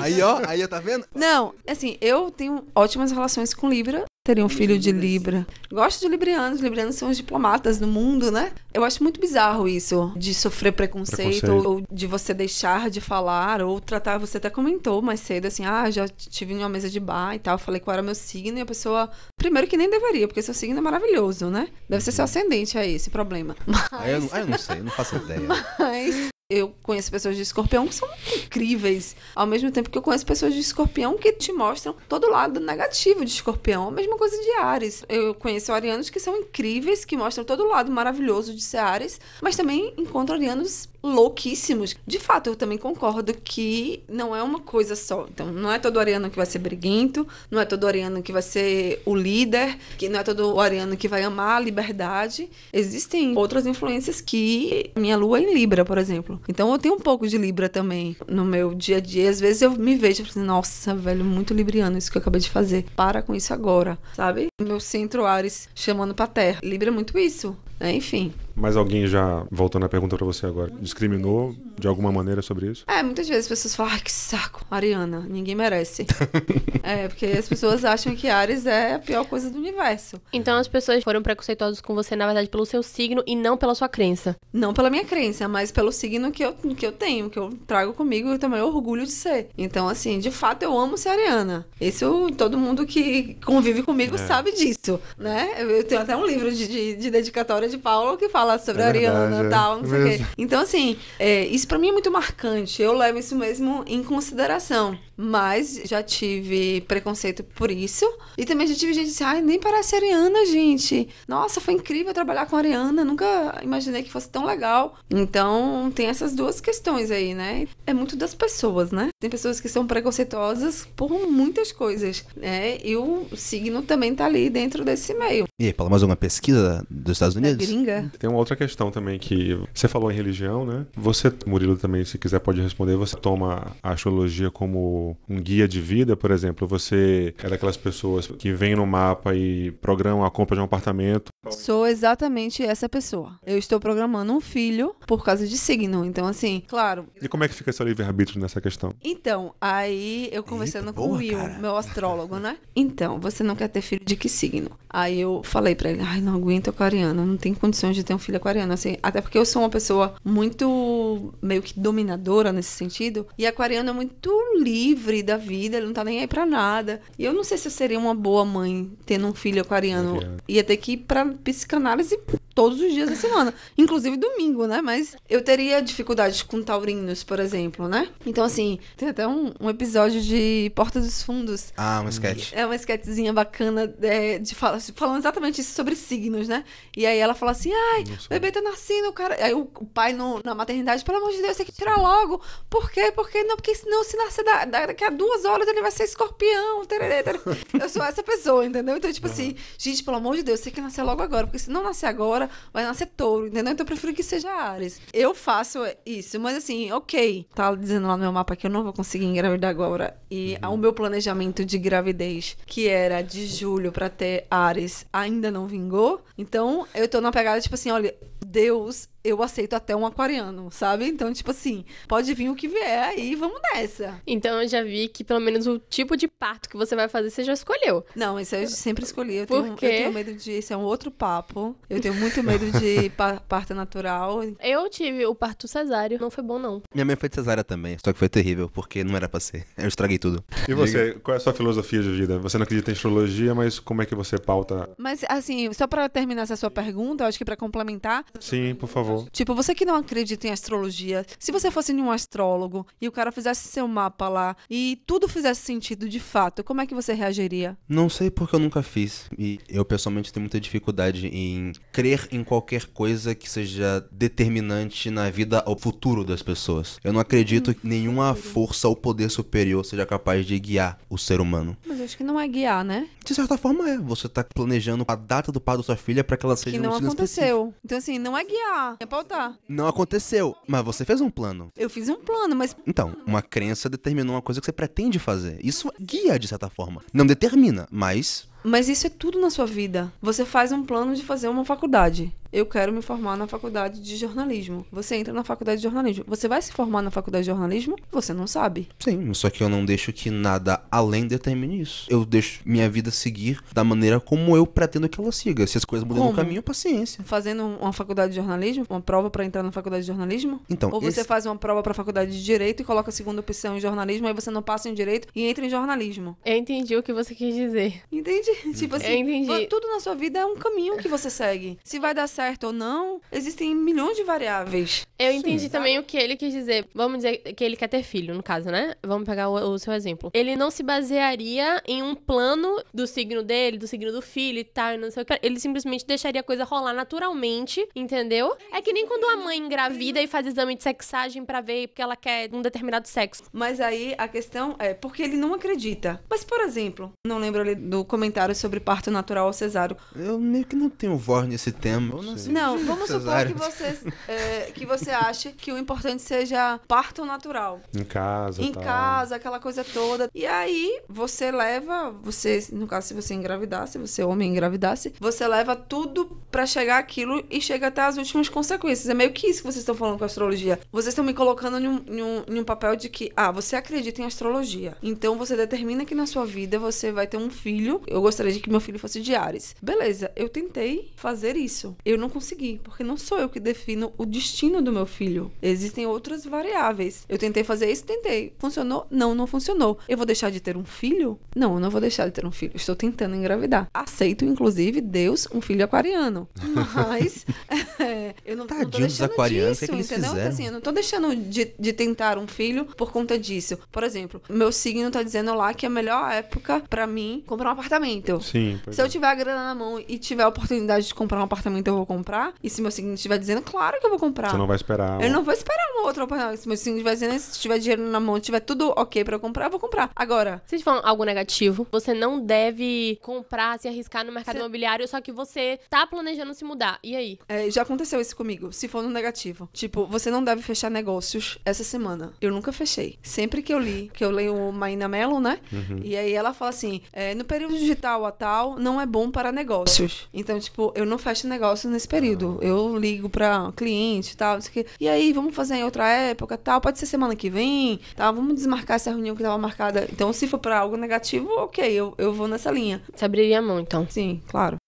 Aí, ó, aí, tá vendo? Não, assim, eu tenho ótimas relações com Libra. Teria um filho de Libra. Gosto de librianos. Librianos são os diplomatas do mundo, né? Eu acho muito bizarro isso, de sofrer preconceito, preconceito. Ou, de você deixar de falar, ou tratar. Você até comentou mais cedo, assim, ah, já tive em uma mesa de bar e tal. Falei qual era meu signo, e a pessoa. Primeiro que nem deveria, porque seu signo é maravilhoso, né? Deve ser seu ascendente aí, esse problema. Mas... Aí eu, eu não sei, eu não faço ideia. Mas eu conheço pessoas de escorpião que são incríveis, ao mesmo tempo que eu conheço pessoas de escorpião que te mostram todo o lado negativo de escorpião. A mesma coisa de Ares. Eu conheço arianos que são incríveis, que mostram todo o lado maravilhoso de ser Ares, mas também encontro arianos louquíssimos. De fato, eu também concordo que não é uma coisa só. Então, não é todo ariano que vai ser briguento, não é todo ariano que vai ser o líder, que não é todo ariano que vai amar a liberdade. Existem outras influências que minha lua é em Libra, por exemplo. Então, eu tenho um pouco de Libra também no meu dia a dia. Às vezes eu me vejo assim, nossa, velho, muito libriano isso que eu acabei de fazer. Para com isso agora, sabe? Meu centro Ares chamando pra terra. Libra é muito isso. Né? Enfim. Mas alguém já, voltando à pergunta para você agora, discriminou de alguma maneira sobre isso? É, muitas vezes as pessoas falam, ai, que saco, Ariana, ninguém merece. é, porque as pessoas acham que Ares é a pior coisa do universo. Então as pessoas foram preconceituosas com você, na verdade, pelo seu signo e não pela sua crença. Não pela minha crença, mas pelo signo que eu, que eu tenho, que eu trago comigo e também orgulho de ser. Então, assim, de fato, eu amo ser Ariana. Isso todo mundo que convive comigo é. sabe disso, né? Eu tenho até um livro de, de, de dedicatória de Paulo que fala sobre é a Ariana e é. tal, não sei o quê. Então, assim, é, isso para mim é muito marcante. Eu levo isso mesmo em consideração. Mas já tive preconceito por isso. E também já tive gente assim, ai, nem parece Ariana, gente. Nossa, foi incrível trabalhar com a Ariana. Nunca imaginei que fosse tão legal. Então, tem essas duas questões aí, né? É muito das pessoas, né? Tem pessoas que são preconceituosas por muitas coisas, né? E o signo também tá ali dentro desse meio. E aí, Paula, mais uma pesquisa dos Estados Unidos? É gringa. Tem uma outra questão também que você falou em religião, né? Você, Murilo, também, se quiser, pode responder. Você toma a astrologia como um guia de vida, por exemplo? Você é daquelas pessoas que vem no mapa e programam a compra de um apartamento? Sou exatamente essa pessoa. Eu estou programando um filho por causa de signo. Então, assim, claro. E como é que fica seu livre-arbítrio nessa questão? Então, aí eu conversando Eita, com boa, o Will, cara. meu astrólogo, né? Então, você não quer ter filho de que signo? Aí eu falei para ele, ai, não aguento aquariano, não tem condições de ter um filho aquariano, assim, até porque eu sou uma pessoa muito meio que dominadora nesse sentido, e aquariano é muito livre da vida, ele não tá nem aí pra nada. E eu não sei se eu seria uma boa mãe tendo um filho aquariano. Ia ter que ir pra psicanálise todos os dias da semana, inclusive domingo, né? Mas eu teria dificuldades com taurinos, por exemplo, né? Então, assim, tem até um, um episódio de Porta dos Fundos. Ah, um sketch. É uma sketchzinha bacana é, de fala, falando exatamente isso sobre signos, né? E aí ela fala assim: ai, o bebê tá nascendo, cara. Aí o, o pai no, na maternidade, pelo amor de Deus, tem que tirar logo. Por quê? Porque não, porque senão se nascer da, da, daqui a duas horas ele vai ser escorpião. Tererê, tererê. Eu sou essa pessoa, entendeu? Então, tipo uhum. assim, gente, pelo amor de Deus, tem que nascer logo agora, porque se não nascer agora, vai nascer touro, entendeu? Então eu prefiro que seja Ares. Eu faço isso, mas assim, ok. Tá dizendo lá no meu mapa que eu não vou conseguir engravidar agora. E uhum. o meu planejamento de gravidez, que era de julho para ter Ares, ainda não vingou. Então, eu tô na pegada, tipo assim, olha, Deus eu aceito até um aquariano, sabe? Então, tipo assim, pode vir o que vier aí, vamos nessa. Então eu já vi que pelo menos o tipo de parto que você vai fazer, você já escolheu. Não, isso eu sempre escolhi. Eu, Por tenho, quê? eu tenho medo de. Isso é um outro papo. Eu tenho muito medo de parto natural. Eu tive o parto cesáreo, não foi bom, não. Minha mãe foi de cesárea também, só que foi terrível, porque não era pra ser. Eu estraguei tudo. E você, qual é a sua filosofia de vida? Você não acredita em astrologia, mas como é que você pauta? Mas, assim, só pra terminar essa sua pergunta, eu acho que pra complementar. Sim, por favor. Tipo, você que não acredita em astrologia, se você fosse um astrólogo e o cara fizesse seu mapa lá e tudo fizesse sentido de fato, como é que você reagiria? Não sei porque eu nunca fiz. E eu pessoalmente tenho muita dificuldade em crer em qualquer coisa que seja determinante na vida ou futuro das pessoas. Eu não acredito hum, que nenhuma força ou poder superior seja capaz de guiar o ser humano. Mas eu acho que não é guiar, né? De certa forma é. Você tá planejando a data do pai da sua filha para que ela seja que não aconteceu. Específico. Então assim, não é guiar, pautar. Não não aconteceu, mas você fez um plano. Eu fiz um plano, mas. Então, uma crença determinou uma coisa que você pretende fazer. Isso guia, de certa forma. Não determina, mas mas isso é tudo na sua vida. Você faz um plano de fazer uma faculdade eu quero me formar na faculdade de jornalismo. Você entra na faculdade de jornalismo. Você vai se formar na faculdade de jornalismo? Você não sabe. Sim, só que eu não deixo que nada além determine isso. Eu deixo minha vida seguir da maneira como eu pretendo que ela siga. Se as coisas mudam no caminho, paciência. Fazendo uma faculdade de jornalismo, uma prova para entrar na faculdade de jornalismo? Então, Ou você esse... faz uma prova para faculdade de direito e coloca a segunda opção em jornalismo, aí você não passa em direito e entra em jornalismo. Eu entendi o que você quis dizer. Entendi? Tipo assim, eu entendi. tudo na sua vida é um caminho que você segue. Se vai dar certo certo ou não, existem milhões de variáveis. Eu entendi Sim, também o que ele quis dizer. Vamos dizer que ele quer ter filho, no caso, né? Vamos pegar o, o, seu exemplo. Ele não se basearia em um plano do signo dele, do signo do filho e tal, não sei o que. Ele simplesmente deixaria a coisa rolar naturalmente, entendeu? É que nem quando a mãe engravida e faz exame de sexagem para ver porque ela quer um determinado sexo. Mas aí a questão é porque ele não acredita. Mas, por exemplo, não lembro ali do comentário sobre parto natural ou cesário. Eu meio que não tenho voz nesse tema. Eu não não, vamos supor que você, é, que você ache que o importante seja parto natural. Em casa. Em tal. casa, aquela coisa toda. E aí, você leva, você, no caso, se você engravidasse, você homem engravidasse, você leva tudo para chegar aquilo e chega até as últimas consequências. É meio que isso que vocês estão falando com a astrologia. Vocês estão me colocando em um, em, um, em um papel de que, ah, você acredita em astrologia. Então você determina que na sua vida você vai ter um filho. Eu gostaria de que meu filho fosse de Ares. Beleza, eu tentei fazer isso. Eu não consegui, porque não sou eu que defino o destino do meu filho. Existem outras variáveis. Eu tentei fazer isso, tentei. Funcionou? Não, não funcionou. Eu vou deixar de ter um filho? Não, eu não vou deixar de ter um filho. Estou tentando engravidar. Aceito, inclusive, Deus, um filho aquariano. Mas é, eu não, Tadinho não tô deixando aquarianos, disso, que é entendeu? Assim, eu não tô deixando de, de tentar um filho por conta disso. Por exemplo, meu signo tá dizendo lá que é a melhor época para mim comprar um apartamento. Sim. Se é. eu tiver a grana na mão e tiver a oportunidade de comprar um apartamento, eu vou comprar. E se meu signo estiver dizendo, claro que eu vou comprar. Você não vai esperar. Eu não vou esperar uma outra oportunidade. Se meu signo estiver dizendo, se tiver dinheiro na mão, tiver tudo ok pra eu comprar, eu vou comprar. Agora. Se falam algo negativo, você não deve comprar, se arriscar no mercado imobiliário, só que você tá planejando se mudar. E aí? É, já aconteceu isso comigo, se for no negativo. Tipo, você não deve fechar negócios essa semana. Eu nunca fechei. Sempre que eu li, que eu leio o Maína Mello, né? Uhum. E aí ela fala assim: é, no período digital a tal, não é bom para negócios. Então, tipo, eu não fecho negócios nesse período. Eu ligo pra cliente e tal, não sei o quê. E aí, vamos fazer em outra época tal. Pode ser semana que vem, tá? Vamos desmarcar essa reunião que tava marcada. Então, se for pra algo negativo, ok, eu, eu vou nessa linha. Você abriria a mão, então? Sim, claro.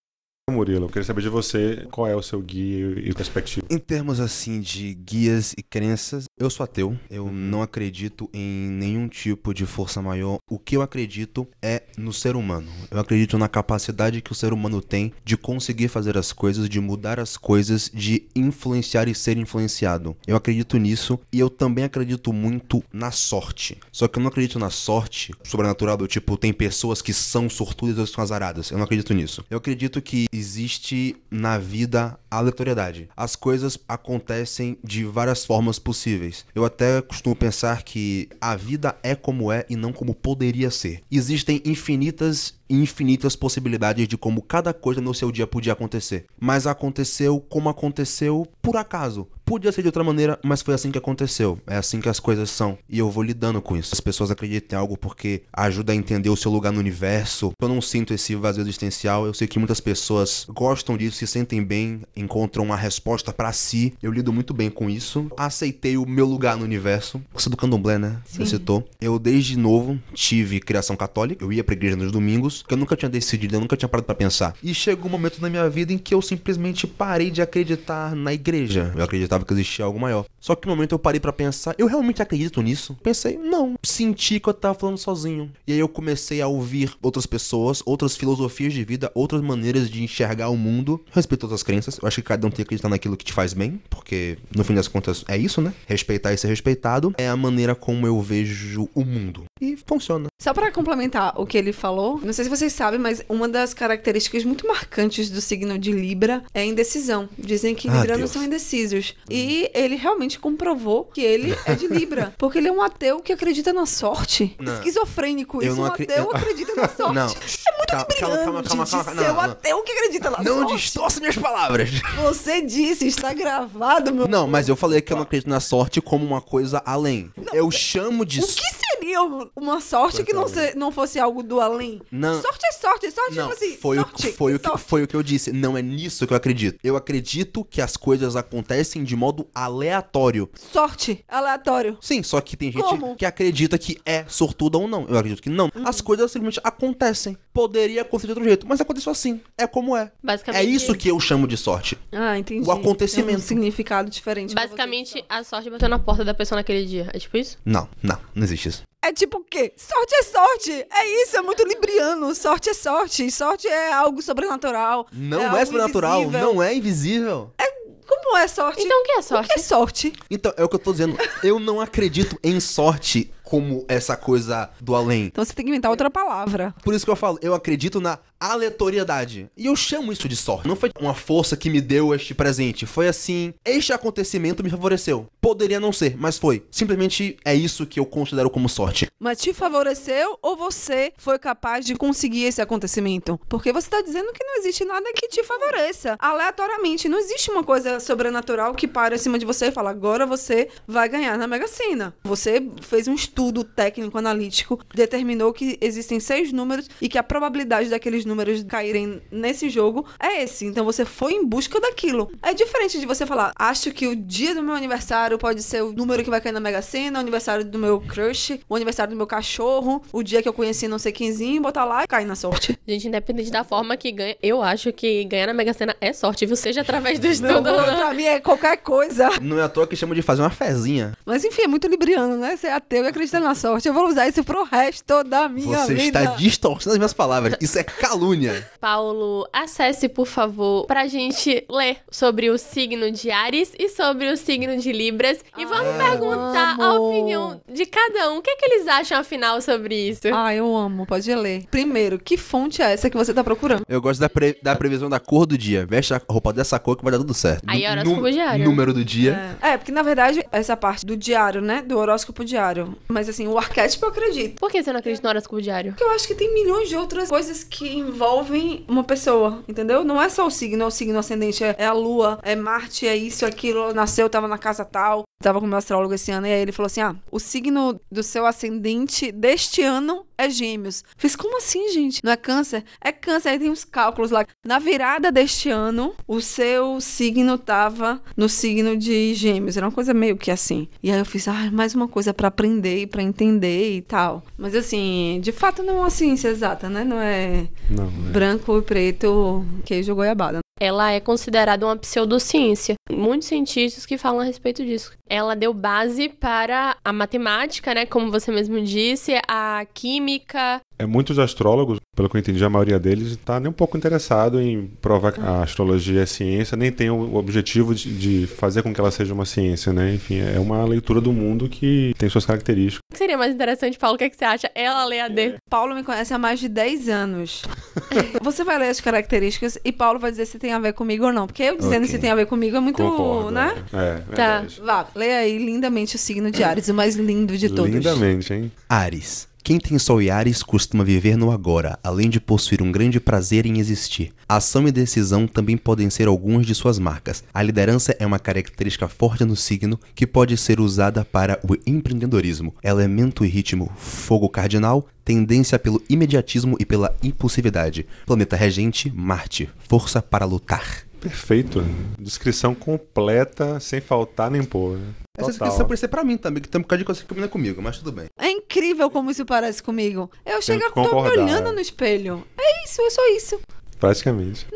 Murilo, eu queria saber de você qual é o seu guia e perspectiva. Em termos assim de guias e crenças, eu sou ateu. Eu não acredito em nenhum tipo de força maior. O que eu acredito é no ser humano. Eu acredito na capacidade que o ser humano tem de conseguir fazer as coisas, de mudar as coisas, de influenciar e ser influenciado. Eu acredito nisso e eu também acredito muito na sorte. Só que eu não acredito na sorte sobrenatural do tipo tem pessoas que são sortudas ou são azaradas. Eu não acredito nisso. Eu acredito que existe na vida aleatoriedade. As coisas acontecem de várias formas possíveis. Eu até costumo pensar que a vida é como é e não como poderia ser. Existem infinitas infinitas possibilidades de como cada coisa no seu dia podia acontecer. Mas aconteceu como aconteceu por acaso. Podia ser de outra maneira, mas foi assim que aconteceu. É assim que as coisas são. E eu vou lidando com isso. As pessoas acreditam em algo porque ajuda a entender o seu lugar no universo. Eu não sinto esse vazio existencial. Eu sei que muitas pessoas gostam disso, se sentem bem, encontram uma resposta para si. Eu lido muito bem com isso. Aceitei o meu lugar no universo. Você é do candomblé, né? Sim. Você citou. Eu, desde novo, tive criação católica. Eu ia pra igreja nos domingos, que eu nunca tinha decidido, eu nunca tinha parado para pensar. E chegou um momento na minha vida em que eu simplesmente parei de acreditar na igreja. Eu acreditava que existia algo maior. Só que no momento eu parei para pensar, eu realmente acredito nisso? Pensei, não. Senti que eu tava falando sozinho. E aí eu comecei a ouvir outras pessoas, outras filosofias de vida, outras maneiras de enxergar o mundo. Respeito outras crenças. Eu acho que cada um tem que acreditar naquilo que te faz bem, porque no fim das contas é isso, né? Respeitar e ser respeitado é a maneira como eu vejo o mundo. E funciona. Só para complementar o que ele falou, não sei se vocês sabem, mas uma das características muito marcantes do signo de Libra é a indecisão. Dizem que ah, libranos são indecisos. E ele realmente comprovou que ele é de Libra. Porque ele é um ateu que acredita na sorte. Não. Esquizofrênico. Isso, um ateu eu... acredita na sorte. Não. É muito calma, calma, calma, calma, calma, calma. Um ateu que acredita na não sorte. Não distorce minhas palavras. Você disse, está gravado, meu Não, mas eu falei que eu não acredito na sorte como uma coisa além. Não, eu chamo de... O que seria uma sorte que não, se, não fosse algo do além? Não. Sorte é sorte, sorte não, tipo assim. Foi, sorte, o, foi, o que, foi o que eu disse. Não é nisso que eu acredito. Eu acredito que as coisas acontecem de modo aleatório. Sorte, aleatório. Sim, só que tem gente Como? que acredita que é sortuda ou não. Eu acredito que não. Uhum. As coisas simplesmente acontecem. Poderia acontecer de outro jeito, mas aconteceu assim. É como é. Basicamente... É isso que eu chamo de sorte. Ah, entendi. O acontecimento. É um significado diferente. Basicamente, a sorte bateu na porta da pessoa naquele dia. É tipo isso? Não, não, não existe isso. É tipo o quê? Sorte é sorte. É isso, é muito libriano. Sorte é sorte. Sorte é algo sobrenatural. Não é, é sobrenatural, invisível. não é invisível. É como é sorte? Então o que é sorte? O que é sorte? Então, é o que eu tô dizendo. Eu não acredito em sorte como essa coisa do além. Então você tem que inventar outra palavra. Por isso que eu falo, eu acredito na aleatoriedade. E eu chamo isso de sorte. Não foi uma força que me deu este presente. Foi assim, este acontecimento me favoreceu. Poderia não ser, mas foi. Simplesmente é isso que eu considero como sorte. Mas te favoreceu ou você foi capaz de conseguir esse acontecimento? Porque você tá dizendo que não existe nada que te favoreça. Aleatoriamente, não existe uma coisa sobrenatural que para em cima de você e fala, agora você vai ganhar na Mega Sena. Você fez um estudo técnico analítico, determinou que existem seis números e que a probabilidade daqueles números caírem nesse jogo é esse. Então você foi em busca daquilo. É diferente de você falar, acho que o dia do meu aniversário pode ser o número que vai cair na Mega Sena, o aniversário do meu crush, o aniversário do meu cachorro, o dia que eu conheci não sei quemzinho, botar lá e cair na sorte. Gente, independente da forma que ganha, eu acho que ganhar na Mega Sena é sorte, viu? Seja através do estudo. Não, pra mim é qualquer coisa. Não é à toa que chama de fazer uma fezinha. Mas enfim, é muito libriano, né? Ser ateu e acreditar na sorte. Eu vou usar isso pro resto da minha Você vida. Você está distorcendo as minhas palavras. Isso é calúnia. Paulo, acesse, por favor, pra gente ler sobre o signo de Ares e sobre o signo de Libras. E vamos ah, perguntar a opinião de cada um. O que, é que eles acham, afinal, sobre isso? Ah, eu amo. Pode ler. Primeiro, que fonte é essa que você tá procurando? Eu gosto da, pre da previsão da cor do dia. Veste a roupa dessa cor que vai dar tudo certo. Aí é horóscopo diário. Número do dia. É. é, porque na verdade, essa parte do diário, né? Do horóscopo diário. Mas assim, o arquétipo eu acredito. Por que você não acredita no horóscopo diário? Porque eu acho que tem milhões de outras coisas que envolvem uma pessoa, entendeu? Não é só o signo, é o signo ascendente, é, é a lua, é Marte, é isso, aquilo, nasceu, tava na casa tal. Tava com o meu astrólogo esse ano, e aí ele falou assim: ah, o signo do seu ascendente deste ano é gêmeos. Fiz, como assim, gente? Não é câncer? É câncer. Aí tem uns cálculos lá. Na virada deste ano, o seu signo tava no signo de gêmeos. Era uma coisa meio que assim. E aí eu fiz, ah, mais uma coisa para aprender e pra entender e tal. Mas assim, de fato não é uma ciência exata, né? Não é, Não, é. branco e preto, queijo goiabada. Ela é considerada uma pseudociência. Muitos cientistas que falam a respeito disso. Ela deu base para a matemática, né? Como você mesmo disse, a química. É, muitos astrólogos, pelo que eu entendi, a maioria deles está nem um pouco interessado em provar que a astrologia é ciência, nem tem o objetivo de, de fazer com que ela seja uma ciência, né? Enfim, é uma leitura do mundo que tem suas características. O que seria mais interessante, Paulo? O que, é que você acha? Ela lê a D. Paulo me conhece há mais de 10 anos. Você vai ler as características e Paulo vai dizer se tem a ver comigo ou não. Porque eu dizendo Ok. se tem a ver comigo é muito, Concordo. né? É, Tá. verdade. Vá, leia aí lindamente o signo de Ares, o mais lindo de todos. Lindamente, hein? Ares. Quem tem Sol e Ares costuma viver no agora, além de possuir um grande prazer em existir. Ação e decisão também podem ser algumas de suas marcas. A liderança é uma característica forte no signo que pode ser usada para o empreendedorismo. Elemento e ritmo fogo cardinal, tendência pelo imediatismo e pela impulsividade. Planeta regente, Marte. Força para lutar. Perfeito. Descrição completa, sem faltar nem pôr. Né? Essa Total. descrição pode ser pra mim também, que tem um bocado de coisa que combina comigo, mas tudo bem. É incrível como isso parece comigo. Eu chego a tô me olhando no espelho. É isso, é só isso. Praticamente.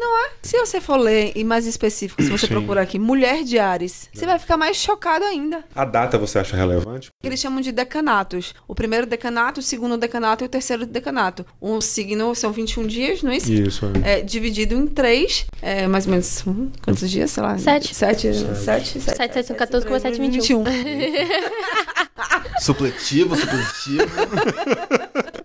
Se você for ler e mais específico, se você Sim. procurar aqui, mulher de Ares, você vai ficar mais chocado ainda. A data você acha relevante? Eles chamam de decanatos. O primeiro decanato, o segundo decanato e o terceiro decanato. Um signo são 21 dias, não é isso? Isso. é. É dividido em três, é, mais ou menos, hum, quantos dias, sei lá? Sete. Sete, sete, Sete, sete, são 14, com 7, 21. Supletivo, supletivo.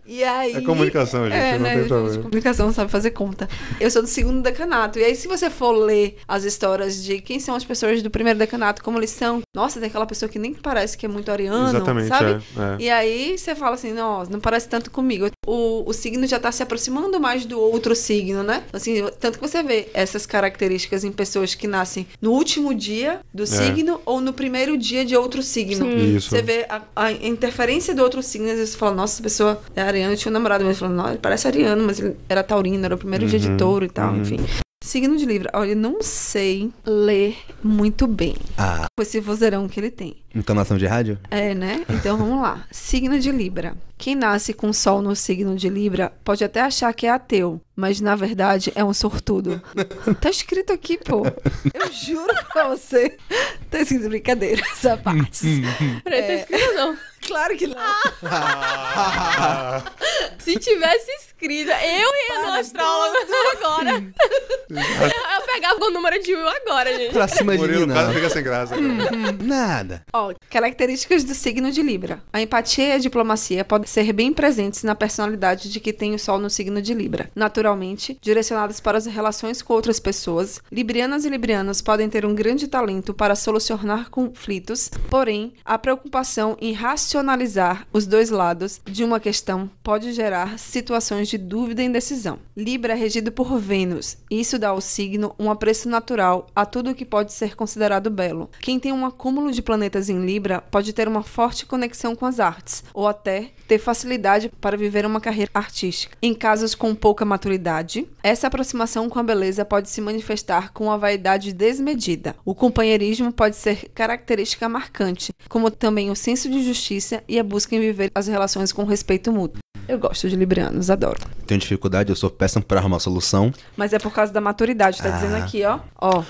E aí... É comunicação, gente, É, não né? tem gente, problema. comunicação sabe fazer conta. Eu sou do segundo decanato. E aí, se você for ler as histórias de quem são as pessoas do primeiro decanato, como eles são, nossa, tem aquela pessoa que nem parece que é muito ariano, Exatamente, sabe? é, é. E aí você fala assim, não, não parece tanto comigo. O, o signo já tá se aproximando mais do outro signo, né? Assim, tanto que você vê essas características em pessoas que nascem no último dia do signo ou no primeiro dia de outro signo. Isso. Você vê a, a interferência do outro signo, às vezes você fala, nossa, essa pessoa é ariano. Eu tinha um namorado mesmo, falando, não, ele parece ariano, mas ele era taurino, era o primeiro dia de Uhum, touro e tal, uhum. enfim. Signo de Libra, olha, eu não sei ler muito bem Ah, com esse vozeirão que ele tem. entonação de rádio? É, né? Então vamos lá. Signo de Libra. Quem nasce com Sol no signo de Libra pode até achar que é ateu, mas na verdade é um sortudo. Tá escrito aqui, pô. Eu juro pra você. Tá escrito brincadeira essa parte. Peraí, tá escrito não. Claro que não. Se tivesse escrito, eu ia no astrólogo agora. eu, pegava o número de um agora, gente. Pra cima de mim, Murilo, quase fica sem graça. Nada. Ó, características do signo de Libra. A empatia e a diplomacia podem ser bem presentes na personalidade de que tem o Sol no signo de Libra. Naturalmente, direcionadas para as relações com outras pessoas, librianas e librianos podem ter um grande talento para solucionar conflitos, porém, a preocupação em racionalizar os dois lados de uma questão pode gerar situações de dúvida e indecisão. Libra é regido por Vênus, e isso dá ao signo um apreço natural a tudo o que pode ser considerado belo. Quem tem um acúmulo de planetas em Libra pode ter uma forte conexão com as artes, ou até ter facilidade para viver uma carreira artística. Em casos com pouca maturidade, essa aproximação com a beleza pode se manifestar com uma vaidade desmedida. O companheirismo pode ser característica marcante, como também o senso de justiça e a busca em viver as relações com respeito mútuo. Eu gosto de librianos, adoro. Tenho dificuldade, eu sou péssimo pra arrumar solução. Mas é por causa da maturidade, tá Ah. dizendo aqui, ó. Ó.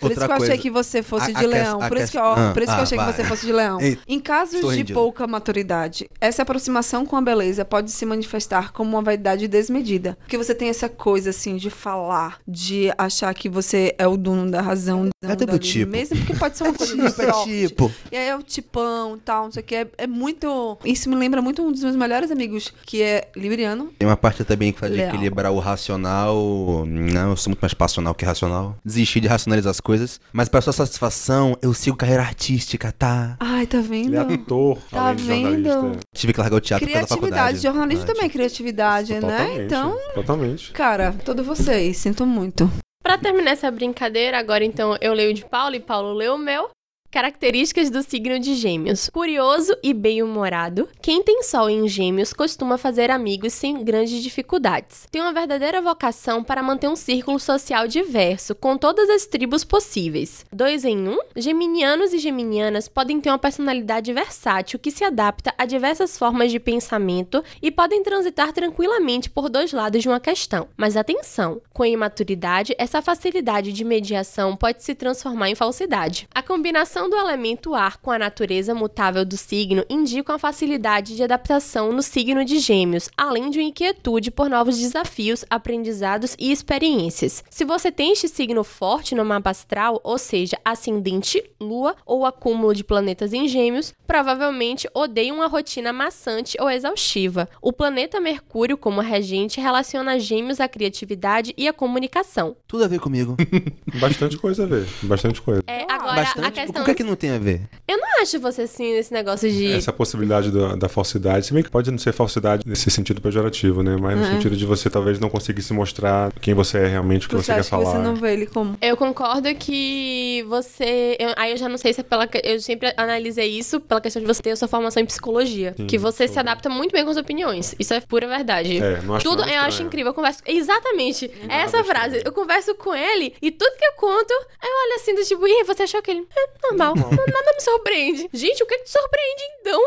Por isso que eu achei coisa. que você fosse A- de a leão. Por isso que, ó, Ah, por isso que eu ah, achei que vai. você fosse de leão. Eita, Em casos de rendido. pouca maturidade, essa aproximação com a beleza pode se manifestar como uma vaidade desmedida. Porque você tem essa coisa, assim, de falar, de achar que você é o dono da razão. É tudo dali tipo. Mesmo porque pode ser uma coisa de Tipo, é sorte. tipo. E aí é o tipão e tal, não sei o que. É, é muito. Isso me lembra muito um dos meus melhores amigos, que é libriano. Tem uma parte também que faz de Leal. equilibrar o racional. Não, eu sou muito mais passional que racional. Desistir de racionalizar as coisas. Mas pra sua satisfação, eu sigo carreira artística, tá? Ai, tá vendo? Ele é ator, Tá além de vendo? Tive que largar o teatro por causa da Criatividade, faculdade. jornalismo também é criatividade, né? Então, Totalmente. cara, todo vocês, sinto muito. Pra terminar essa brincadeira, agora então eu leio o de Paulo e Paulo leu o meu. Características do signo de Gêmeos: curioso e bem-humorado. Quem tem Sol em Gêmeos costuma fazer amigos sem grandes dificuldades. Tem uma verdadeira vocação para manter um círculo social diverso, com todas as tribos possíveis. Dois em um, geminianos e geminianas podem ter uma personalidade versátil que se adapta a diversas formas de pensamento e podem transitar tranquilamente por dois lados de uma questão. Mas atenção, com a imaturidade, essa facilidade de mediação pode se transformar em falsidade. A combinação do elemento ar com a natureza mutável do signo indica uma facilidade de adaptação no signo de Gêmeos, além de uma inquietude por novos desafios, aprendizados e experiências. Se você tem este signo forte no mapa astral, ou seja, ascendente, lua ou acúmulo de planetas em Gêmeos, provavelmente odeia uma rotina maçante ou exaustiva. O planeta Mercúrio, como regente, relaciona Gêmeos à criatividade e à comunicação. Tudo a ver comigo. Bastante coisa a ver. Bastante coisa. É, agora, Bastante. a questão. O que é que não tem a ver? Eu não acho você assim nesse negócio de. Essa possibilidade da, da falsidade, se bem que pode não ser falsidade nesse sentido pejorativo, né? Mas no Uhum. sentido de você talvez não conseguir se mostrar quem você é realmente, o que Você, você, quer acha falar. que você não vê ele como? Eu concordo que você. eu- aí eu já não sei se é pela. que- Eu sempre analisei isso pela questão de você ter a sua formação em psicologia. Sim, que você se tudo. adapta muito bem com as opiniões. Isso é pura verdade. É, não acho Tudo nada eu acho incrível. Eu converso. Exatamente. É essa estranho. frase. Eu converso com ele e tudo que eu conto, eu olho assim do tipo, e você achou que ele. É normal. Nada me surpreende. Gente, o que que te surpreende então?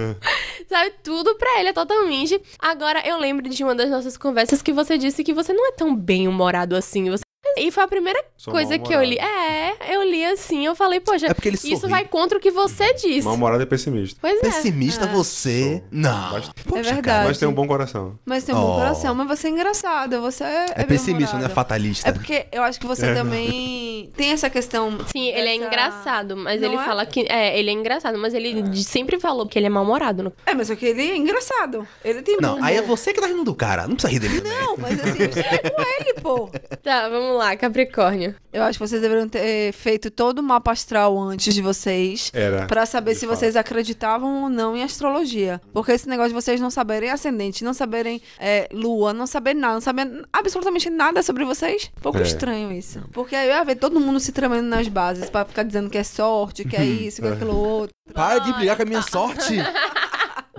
Sabe? Tudo pra ele é totalmente. Agora, eu lembro de uma das nossas conversas que você disse que você não é tão bem-humorado assim. Você... E foi a primeira Sou coisa que eu li. É, eu li assim, eu falei, poxa, É porque ele isso sorri. vai contra o que você disse. Mal-humorado e pessimista. Pois é. Pessimista você? Sou. Não. Mas- Poxa, É cara. verdade. Mas tem um bom coração. Mas tem um bom Oh. coração, mas você é engraçado, você é. É pessimista, não é bem-humorado. fatalista. É porque eu acho que você É. também tem essa questão. Sim, ele é engraçado, mas Não ele é? fala que. É, ele é engraçado, mas ele de- sempre falou que ele é mal-humorado. no- É, mas só que ele é engraçado. Ele tem Não, bom aí é você que tá rindo do cara. Não precisa rir dele. Não, mas assim, você é com ele, pô. Tá, vamos lá, Capricórnio. Eu acho que vocês deveriam ter feito todo o mapa astral antes de vocês. Era. Pra saber se fato. vocês acreditavam ou não em astrologia. Porque esse negócio de vocês não saberem ascendente, não saberem é, lua, não saberem nada, não saberem absolutamente nada sobre vocês. Um pouco É. estranho isso. Porque aí eu ia ver todo mundo se tremendo nas bases pra ficar dizendo que é sorte, que é isso, que é aquilo outro. Para de brigar com a minha sorte.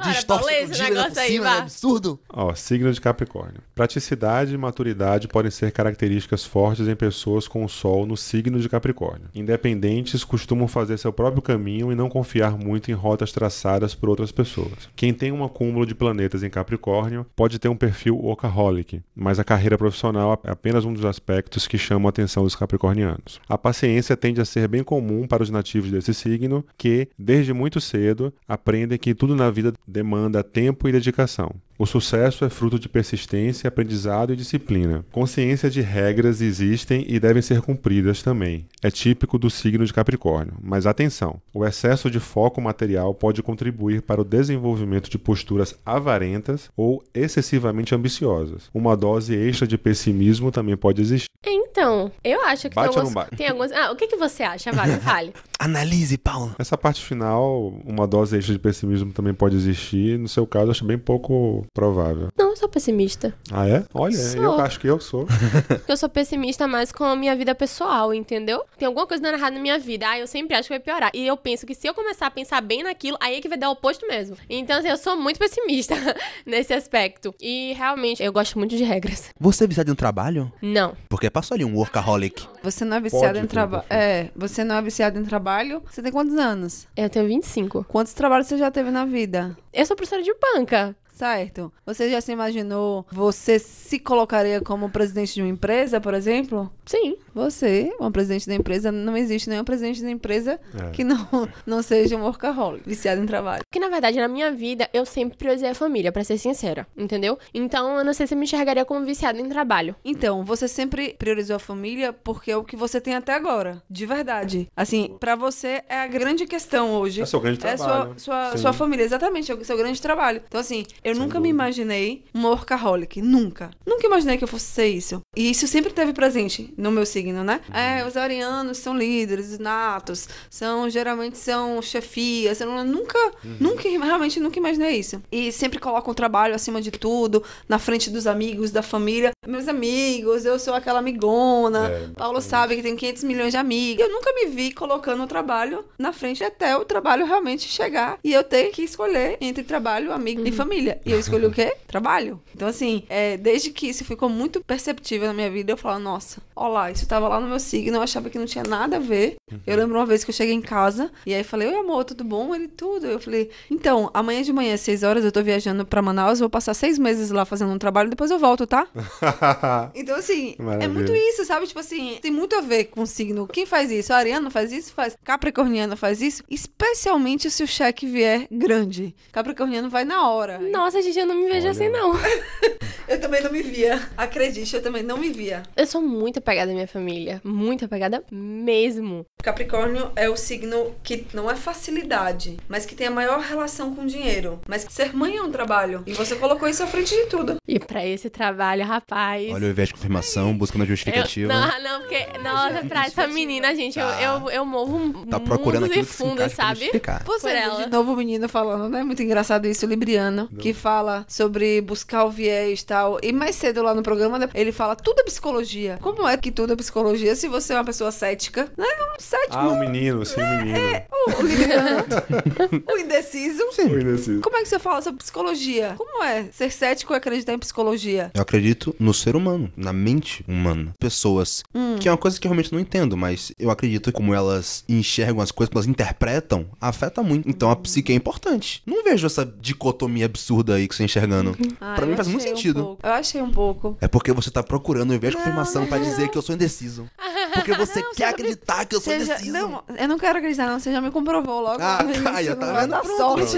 Distorce Paulo, o esse por aí, cima, vá. é absurdo. Ó, signo de Capricórnio. Praticidade e maturidade podem ser características fortes em pessoas com o Sol no signo de Capricórnio. Independentes costumam fazer seu próprio caminho e não confiar muito em rotas traçadas por outras pessoas. Quem tem um acúmulo de planetas em Capricórnio pode ter um perfil workaholic, mas a carreira profissional é apenas um dos aspectos que chamam a atenção dos capricornianos. A paciência tende a ser bem comum para os nativos desse signo, que, desde muito cedo, aprendem que tudo na vida demanda tempo e dedicação. O sucesso é fruto de persistência, aprendizado e disciplina. Consciência de regras existem e devem ser cumpridas também. É típico do signo de Capricórnio. Mas atenção: o excesso de foco material pode contribuir para o desenvolvimento de posturas avarentas ou excessivamente ambiciosas. Uma dose extra de pessimismo também pode existir. Então, eu acho que Bate tem algumas, bate? tem algumas. Ah, o que, que você acha, Vale? Fale. Analise, Paulo. Essa parte final, uma dose extra de pessimismo também pode existir. No seu caso, acho bem pouco provável. Não, eu sou pessimista. Ah, é? Olha, Sou. eu acho que eu sou. Eu sou pessimista mais com a minha vida pessoal, entendeu? Tem alguma coisa dando errado na minha vida. Ah, eu sempre acho que vai piorar. E eu penso que se eu começar a pensar bem naquilo, aí é que vai dar o oposto mesmo. Então, assim, eu sou muito pessimista nesse aspecto. E realmente, eu gosto muito de regras. Você é viciado em um trabalho? Não. Porque passou ali um workaholic. Você não é viciado Pode em trabalho. É, você não é viciado em trabalho. Você tem quantos anos? Eu tenho 25. Quantos trabalhos você já teve na vida? Eu sou professora de banca. Certo. Você já se imaginou, você se colocaria como presidente de uma empresa, por exemplo? Sim. Você, uma presidente da empresa, não existe nenhum presidente da empresa É. que não, não seja um workaholic, viciado em trabalho. Porque, na verdade, na minha vida, eu sempre priorizei a família, pra ser sincera. Entendeu? Então, eu não sei se eu me enxergaria como viciada em trabalho. Então, você sempre priorizou a família porque é o que você tem até agora. De verdade. Assim, pra você é a grande questão hoje. É seu grande É trabalho. sua, sua, Sim. sua família, exatamente, é o seu grande trabalho. Então, assim, eu Eu Sem nunca me dúvida. imaginei uma workaholic. Nunca. Nunca imaginei que eu fosse ser isso. E isso sempre teve presente no meu signo, né? É, os arianos são líderes natos, são geralmente são chefias. Eu nunca, nunca, realmente nunca imaginei isso. E sempre colocam o trabalho acima de tudo, na frente dos amigos, da família. Meus amigos, eu sou aquela amigona. É, Paulo sabe que tem 500 milhões de amigos. Eu nunca me vi colocando o trabalho na frente até o trabalho realmente chegar e eu ter que escolher entre trabalho, amigo e família. E eu escolhi o quê? Trabalho. Então, assim, é, desde que isso ficou muito perceptível na minha vida, eu falo, nossa, ó lá, isso tava lá no meu signo, eu achava que não tinha nada a ver. Eu lembro uma vez que eu cheguei em casa e aí falei, oi amor, tudo bom? Ele, tudo. Eu falei, então, amanhã de manhã, às 6 horas, eu tô viajando pra Manaus, vou passar seis meses lá fazendo um trabalho, depois eu volto, tá? Então, assim, é Maravilha. muito isso, sabe? Tipo assim, tem muito a ver com o signo. Quem faz isso? Ariano faz isso? Faz. Capricorniano faz isso? Especialmente se o cheque vier grande. Capricorniano vai na hora. Nossa, gente, eu não me vejo Olha. assim, não. Eu também não me via. Acredite, eu também não me via. Eu sou muito apegada à minha família. Muito apegada mesmo. Capricórnio é o signo que não é facilidade, mas que tem a maior relação com dinheiro. Mas ser mãe é um trabalho. E você colocou isso à frente de tudo. E pra esse trabalho, rapaz. Olha o viés de confirmação, buscando a eu, justificativa. não, não, porque. Nossa, pra essa menina, gente, eu, eu, eu movo Tá procurando mundos e aquilo que se fundos, sabe? Por vê ela. de novo o menino falando, né? Muito engraçado isso, o Libriano, que fala sobre buscar o viés e tal. E mais cedo lá no programa, né, ele fala tudo é psicologia. Como é que tudo é psicologia se você é uma pessoa cética? Né? Um cético, Ah, o menino, sim, o menino. o, o Libriano, o indeciso. O indeciso. Como é que você fala sobre psicologia? Como é ser cético e acreditar em psicologia? Eu acredito no ser humano, na mente humana. Pessoas. Hum. Que é uma coisa que eu realmente não entendo, mas eu acredito que como elas enxergam as coisas, como elas interpretam, afeta muito. Então a psique é importante. Não vejo essa dicotomia absurda aí que você tá enxergando. Ah, pra mim faz muito um sentido. pouco. eu achei um pouco. É porque você tá procurando, ao invés de confirmação, pra dizer que eu sou indeciso. Porque você Não, quer acreditar que eu sou Você já- indeciso. não, eu não quero acreditar, não. Você já me comprovou logo. Ah, lá Caia, tá vendo? Pronto, sorte.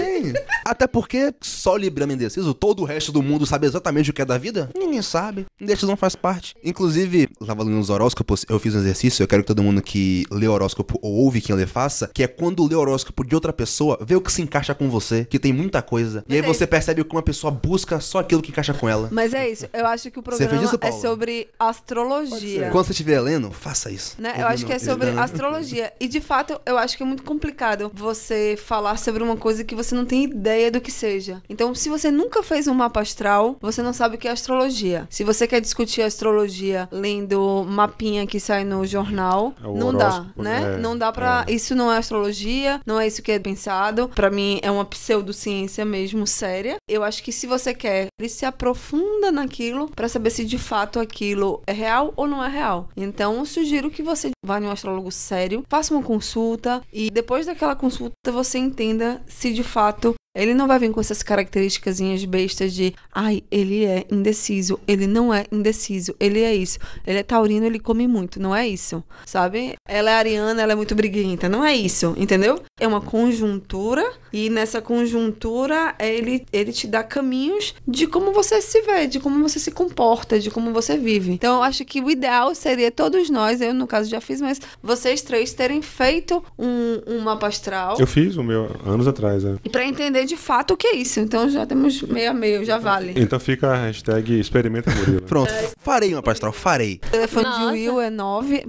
Até porque só Libriano é indeciso, todo o resto do mundo sabe exatamente o que é da vida? Ninguém sabe. Indecisão faz parte. Inclusive, eu tava lendo os horóscopos, eu fiz um exercício, eu quero que todo mundo que lê horóscopo ou ouve quem lê faça, que é quando lê horóscopo de outra pessoa, vê o que se encaixa com você, que tem muita coisa. E aí é você percebe como a pessoa busca só aquilo que encaixa com ela. Mas é isso. Eu acho que o programa isso, é sobre astrologia. Quando você estiver lendo, faça isso. Né? Eu acho que é sobre Ouvindo- astrologia. E de fato, eu acho que é muito complicado você falar sobre uma coisa que você não tem ideia do que seja. Então, se você nunca fez um mapa astral, você não sabe o que é astrologia. Se você quer discutir astrologia lendo mapinha que sai no jornal, É não dá, né? é, não dá pra. é. Isso não é astrologia, não é isso que é pensado. Pra mim, é uma pseudociência mesmo séria. Eu acho que se você quer, ele se aprofunda naquilo pra saber se de fato aquilo é real ou não é real. Então, eu sugiro que você vá em um astrólogo sério, faça uma consulta e depois daquela consulta você entenda se de fato ele não vai vir com essas características bestas de ai, ele é indeciso, ele não é indeciso, ele é isso, ele é taurino, ele come muito, não é isso, sabe? Ela é ariana, ela é muito briguenta, não é isso, entendeu? É uma conjuntura e nessa conjuntura ele, ele te dá caminhos de como você se vê, de como você se comporta, de como você vive. Então eu acho que o ideal seria todos nós, eu no caso já fiz, mas vocês três terem feito um, um mapa astral. Eu fiz o meu anos atrás, é. E pra entender de fato o que é isso. Então já temos meio a meio, já vale. Então fica a hashtag experimenta Murilo. Pronto, farei uma pastral, farei. O telefone Nossa. de Will é 9.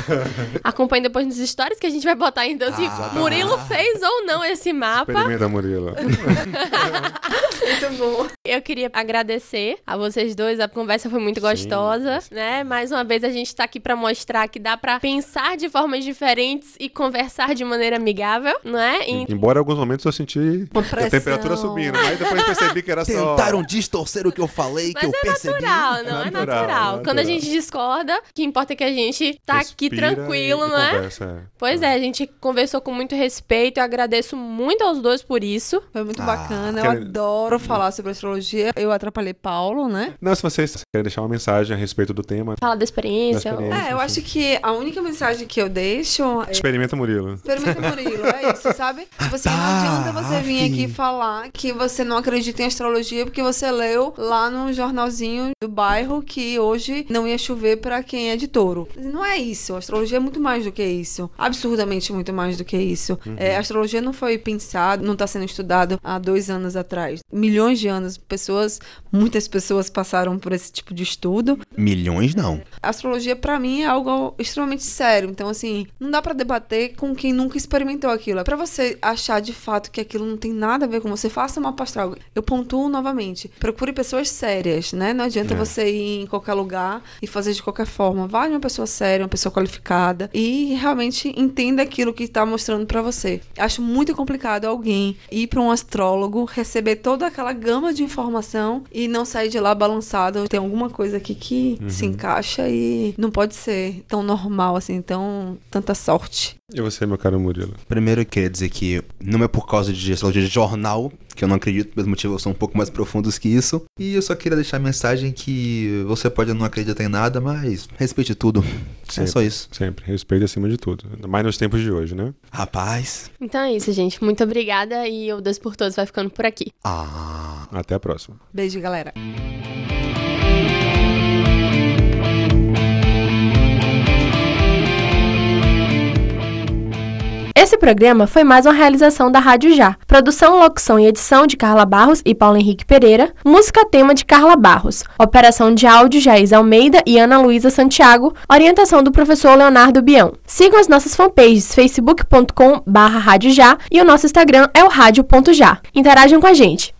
Acompanhe depois nos stories que a gente vai botar então se Ah. Murilo fez ou não esse mapa. Experimenta Murilo. Muito bom. Eu queria agradecer a vocês dois, a conversa foi muito Sim, gostosa, né? Mais uma vez a gente tá aqui pra mostrar que dá pra pensar de formas diferentes e conversar de maneira amigável, não é? E- Embora em alguns momentos eu senti a temperatura subindo, mas depois percebi que era só. Tentaram distorcer o que eu falei, que Mas eu é percebi. natural, não é Natural, natural. Quando a gente discorda, o que importa é que a gente tá aqui Respira tranquilo, e- e não é? conversa, é. Pois é, a gente conversou com muito respeito. Eu agradeço muito aos dois por isso. Foi muito Ah, bacana. Eu quero- adoro falar sobre astrologia. Eu atrapalhei Paulo, né? Não, se vocês querem deixar uma mensagem a respeito do tema, Fala da experiência. Da experiência. É, eu acho que a única mensagem que eu deixo é... Experimenta Murilo. Experimenta Murilo, é isso, sabe? Tipo assim, não Tá, adianta você vir afim. aqui falar que você não acredita em astrologia porque você leu lá no jornalzinho do bairro que hoje não ia chover pra quem é de touro. Não é isso. A astrologia é muito mais do que isso. Absurdamente muito mais do que isso. É, a astrologia não foi pensada, não tá sendo estudado há dois anos atrás. Milhões de anos, pessoas, muitas pessoas passaram por esse tipo de estudo. Milhões não. A astrologia, pra mim, é algo extremamente sério. Então, assim, não dá pra debater com quem nunca experimentou aquilo. É pra você achar de fato que aquilo não tem nada a ver com você, faça uma astral. Eu pontuo novamente. Procure pessoas sérias, né? Não adianta É. você ir em qualquer lugar e fazer de qualquer forma. Vá de uma pessoa séria, uma pessoa qualificada e realmente entenda aquilo que tá mostrando pra você. Acho muito complicado alguém ir pra um astrólogo, receber toda aquela gama de informação e não sair de lá balançado. Tem alguma coisa aqui que se encaixa e não pode ser tão normal assim, tão tanta sorte. E você, meu caro Murilo? Primeiro eu queria dizer que não é por causa de astrologia de jornal que eu não acredito, meus motivos são um pouco mais profundos que isso. E eu só queria deixar a mensagem que você pode não acreditar em nada, mas respeite tudo. É Sempre. só isso. Sempre. Respeito acima de tudo. Ainda mais nos tempos de hoje, né? Rapaz. Então é isso, gente. Muito obrigada e o Deus por Todos vai ficando por aqui. Ah. Até a próxima. Beijo, galera. Esse programa foi mais uma realização da Rádio Já. Produção, locução e edição de Carla Barros e Paulo Henrique Pereira. Música tema de Carla Barros. Operação de áudio Jair Almeida e Ana Luísa Santiago. Orientação do professor Leonardo Bião. Sigam as nossas fanpages facebook.com barra Rádio Já e o nosso Instagram é o rádio.já. Interajam com a gente.